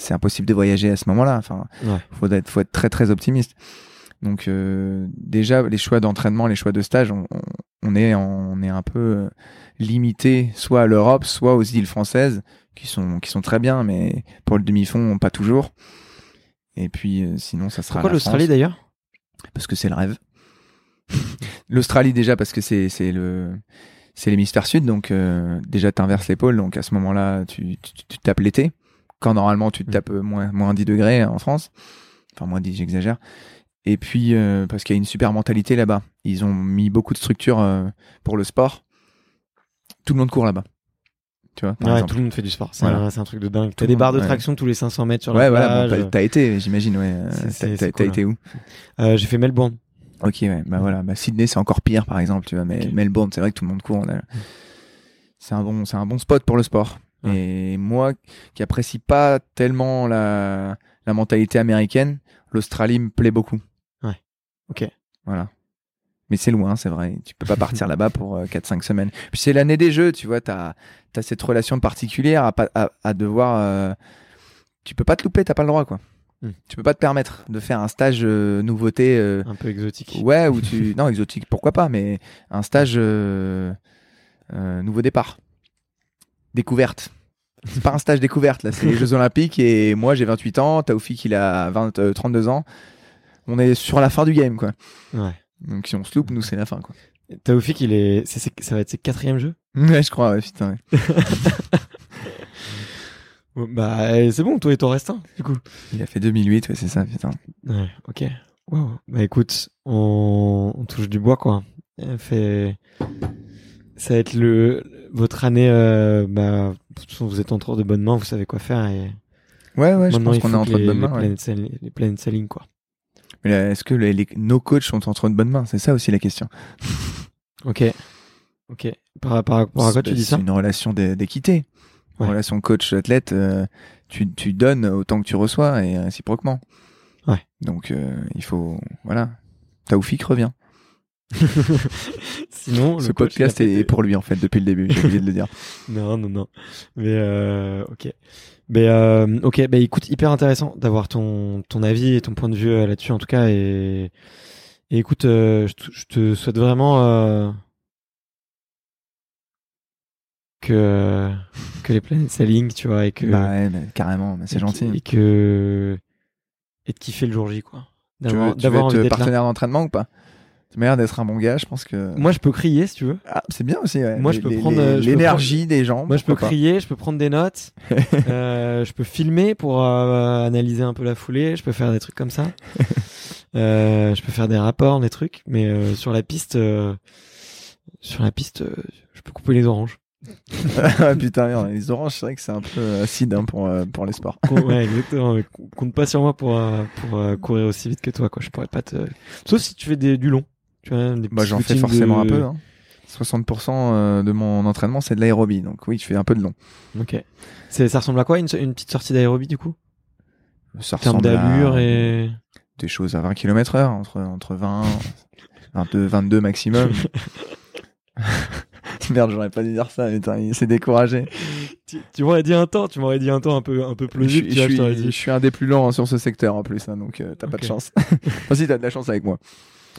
c'est impossible de voyager à ce moment-là. Enfin, Ouais. faut être, faut être très très optimiste. Donc euh, déjà les choix d'entraînement, les choix de stage, on, est on est un peu euh, limité soit à l'Europe, soit aux îles françaises qui sont qui sont très bien, mais pour le demi-fond pas toujours. Et puis euh, sinon ça sera Pourquoi la l'Australie d'ailleurs? Parce que c'est le rêve. L'Australie déjà parce que c'est c'est le c'est l'hémisphère sud, donc euh, déjà t'inverses les pôles, donc à ce moment-là tu, tu, tu tapes l'été, quand normalement tu te Mm. tapes euh, moins moins 10 degrés en France, enfin moins 10 j'exagère. Et puis euh, parce qu'il y a une super mentalité là-bas, ils ont mis beaucoup de structures euh, pour le sport. Tout le monde court là-bas, tu vois. Ouais, tout le monde fait du sport. C'est Voilà. un, truc de dingue. T'as des barres de ouais. traction tous les 500 mètres sur Ouais, la voilà, bon, t'as- été, j'imagine, ouais. T'as cool, été où? Euh, J'ai fait Melbourne. Ok, ouais, bah voilà, bah Sydney c'est encore pire par exemple, tu vois, mais. Melbourne c'est vrai que tout le monde court. a- C'est un bon, c'est un bon spot pour le sport. Et moi, qui apprécie pas tellement la la mentalité américaine, l'Australie me plaît beaucoup. Ouais. Ok. Voilà. Mais c'est loin, c'est vrai. Tu peux pas partir là-bas pour euh, 4-5 semaines. Puis c'est l'année des jeux, tu vois, t'as as cette relation particulière à, pas- à, à devoir. euh, tu peux pas te louper, t'as pas le droit, quoi. Hmm. Tu peux pas te permettre de faire un stage euh, nouveauté. euh, Un peu exotique. Ouais, ou tu. non, exotique, pourquoi pas, mais un stage euh, nouveau départ. Découverte. C'est pas un stage découverte, là, c'est les Jeux Olympiques et moi j'ai 28 ans, Taoufik il a 20, euh, 32 ans. On est sur la fin du game, quoi. Ouais. Donc si on se loupe, nous c'est la fin, quoi. Taoufik, il est, ça va être ses quatrième jeu. Ouais, je crois, ouais, putain. ouais. Bah, euh, c'est bon, toi et ton restant, du coup. Il a fait 2008, ouais, c'est ça, putain. Ouais, ok. Wow. Bah écoute, on, on touche du bois, quoi. Fait, ça va être le votre année. Euh, bah, vous êtes entre de bonnes mains, vous savez quoi faire. Et Ouais, ouais, je pense qu'on est entre de les, bonnes les mains. ouais. planètes s'alignent- les planètes s'alignent, quoi. Mais là, est-ce que les, les- nos coachs sont entre de bonnes mains? C'est ça aussi la question. Ok. Ok. Par, rapport à quoi tu dis ça? C'est une relation d'é- d'équité. Une Ouais. relation coach-athlète, euh, tu, tu donnes autant que tu reçois et réciproquement. Ouais. Donc, euh, il faut. Voilà. Taoufik revient. Sinon, Ce podcast est pour lui, en fait, depuis le début. J'ai oublié de le dire. Non, non, non. Mais euh, ok. Mais euh, ok, bah écoute, hyper intéressant d'avoir ton ton avis et ton point de vue euh, là-dessus en tout cas. Et, et écoute, je, te, je te souhaite vraiment que que les planètes s'alignent, tu vois, et que Bah ouais, mais carrément, mais c'est gentil. et que et de kiffer le jour J, quoi. Tu veux, D'avoir tu veux être partenaire d'entraînement ou pas? Tu m'as l'air d'être un bon gars, je pense que. Moi, je peux crier si tu veux. Ah, c'est bien aussi, ouais. Moi, je peux les- prendre, euh, l'énergie des gens. Moi, je peux pas. crier, je peux prendre des notes, euh, je peux filmer pour euh, analyser un peu la foulée, je peux faire des trucs comme ça. Euh, je peux faire des rapports, des trucs, mais euh, sur la piste, euh, sur la piste, euh, je peux couper les oranges. Ah, Putain, les oranges, c'est vrai que c'est un peu acide hein, pour, euh, pour les sports. Ouais, exactement. mais com- Compte pas sur moi pour pour euh, courir aussi vite que toi, quoi. Je pourrais pas te. Sauf si tu fais des, du long. Tu vois, Bah, j'en fais forcément de- un peu. Hein. 60% euh, de mon entraînement, c'est de l'aérobie. Donc oui, je fais un peu de long. Ok. Ça ressemble à quoi une, une petite sortie d'aérobie du coup? Ça En à d'allure et. des choses à 20 km heure, entre, entre 20, 22, 22 maximum. Merde, j'aurais pas dû dire ça, mais putain, il s'est découragé. Tu, tu m'aurais dit un temps, tu m'aurais dit un temps un peu un peu plausible. je je je suis un des plus lents hein, sur ce secteur en plus, hein, donc euh, t'as pas de chance. enfin si, t'as de la chance avec moi.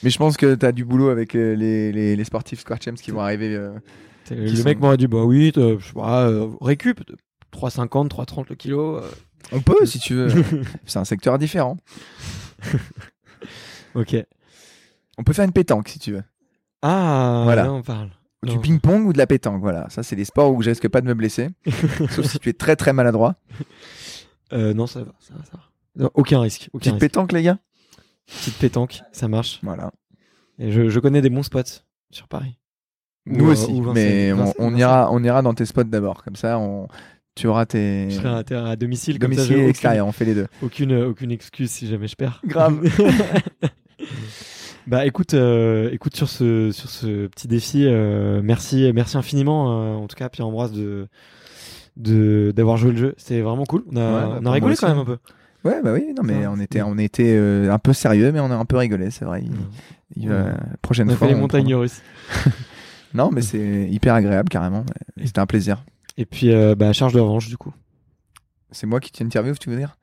Mais je pense que t'as du boulot avec euh, les, les, les sportifs Square Champs qui vont arriver. euh, qui Le sont- mec m'aurait dit bah oui, je sais pas, euh, récup 3,50, 3,30 le kilo. On peut si tu veux. C'est un secteur différent. Ok. On peut faire une pétanque si tu veux. Ah, Voilà. là on parle. Du ping-pong ou de la pétanque, voilà. Ça, c'est des sports où je risque pas de me blesser. sauf si tu es très très maladroit. Euh, non, ça va, ça va, ça va. Non, aucun risque. Aucun Petite risque. pétanque, les gars? Petite pétanque, ça marche. Voilà. Et je, je connais des bons spots sur Paris. Nous Ou, euh, aussi. ou mais on, ira, on ira dans tes spots d'abord. Comme ça, on, tu auras tes. Je serai à, terre- à domicile, comme ça, Domicile j'ai et aucune, extérieur, on fait les deux. aucune, aucune excuse si jamais je perds. Grave. bah écoute, euh, écoute sur ce sur ce petit défi, euh, merci merci infiniment euh, en tout cas Pierre Ambroise de de d'avoir joué le jeu. C'était vraiment cool. On a, Ouais, on a pour rigolé quand même un peu. Ouais, bah oui, non, mais on était, on était euh, un peu sérieux, mais on a un peu rigolé, c'est vrai. Il, il va- Ouais. la prochaine On a fois. fait les on montagnes russes. Non, mais c'est hyper agréable, carrément. C'était un plaisir. Et puis euh, bah charge de revanche du coup. C'est moi qui tiens interview, tu veux dire?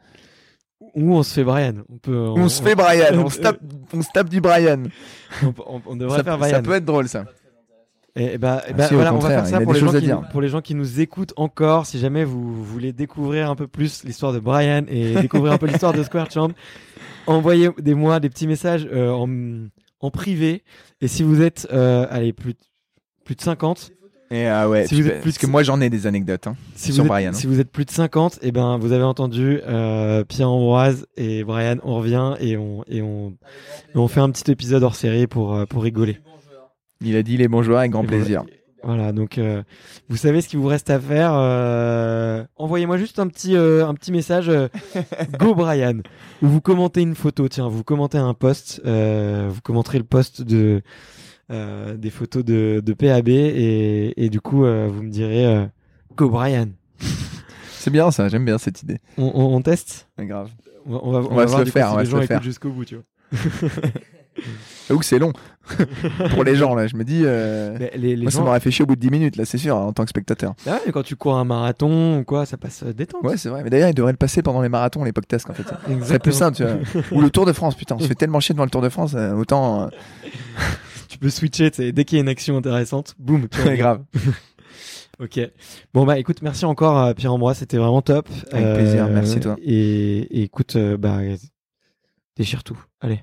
Ou on se fait Brian. On peut. On, se fait Brian, on se tape, on se tape du Brian. On, devrait Ça, faire ça Brian. peut être drôle, ça. Et, bah, et Ah bah, si, voilà, on va faire ça pour les, gens qui, dire. pour les gens qui nous écoutent encore. Si jamais vous voulez découvrir un peu plus l'histoire de Brian et découvrir un peu l'histoire de Square Champ, envoyez des moi des petits messages euh, en, en privé. Et si vous êtes, euh, allez, plus, plus de 50, Et ah ouais, Si tu vous peux- êtes plus parce que moi j'en ai des anecdotes. Hein. si Sur vous, êtes, Brian, hein. si vous êtes plus de 50, et ben, vous avez entendu euh, Pierre Ambroise et Brian. On revient et on, et on, et on fait un petit épisode hors série pour, pour rigoler. Il a dit les bons joueurs avec grand Et plaisir. Voilà, donc euh, vous savez ce qu'il vous reste à faire. euh, Envoyez-moi juste un petit, euh, un petit message, Go Brian, ou vous commentez une photo. Tiens, vous commentez un post, vous commenterez le post de des photos de, de PAB et, et du coup vous me direz Go Brian. C'est bien ça, j'aime bien cette idée. On, on- on teste? Grave. On va, on va, on va va se voir le coup faire, si on va les se gens le faire. jusqu'au bout, tu vois. J'avoue que c'est long pour les gens là. Je me dis, euh, les, les moi ça m'aurait fait chier au bout de 10 minutes là, c'est sûr, en tant que spectateur. Ah ouais, mais quand tu cours un marathon ou quoi, ça passe euh, détente. Ouais, c'est vrai. Mais d'ailleurs, il devrait le passer pendant les marathons, les podcasts en fait. C'est plus simple, tu vois. Ou le Tour de France, putain, on se fait tellement chier devant le Tour de France, euh, autant. euh, Tu peux switcher, dès qu'il y a une action intéressante, boum, C'est grave. Ok. Bon bah écoute, merci encore Pierre Ambroise, c'était vraiment top. Avec plaisir, merci, toi. Et, et écoute, bah déchire tout. Allez,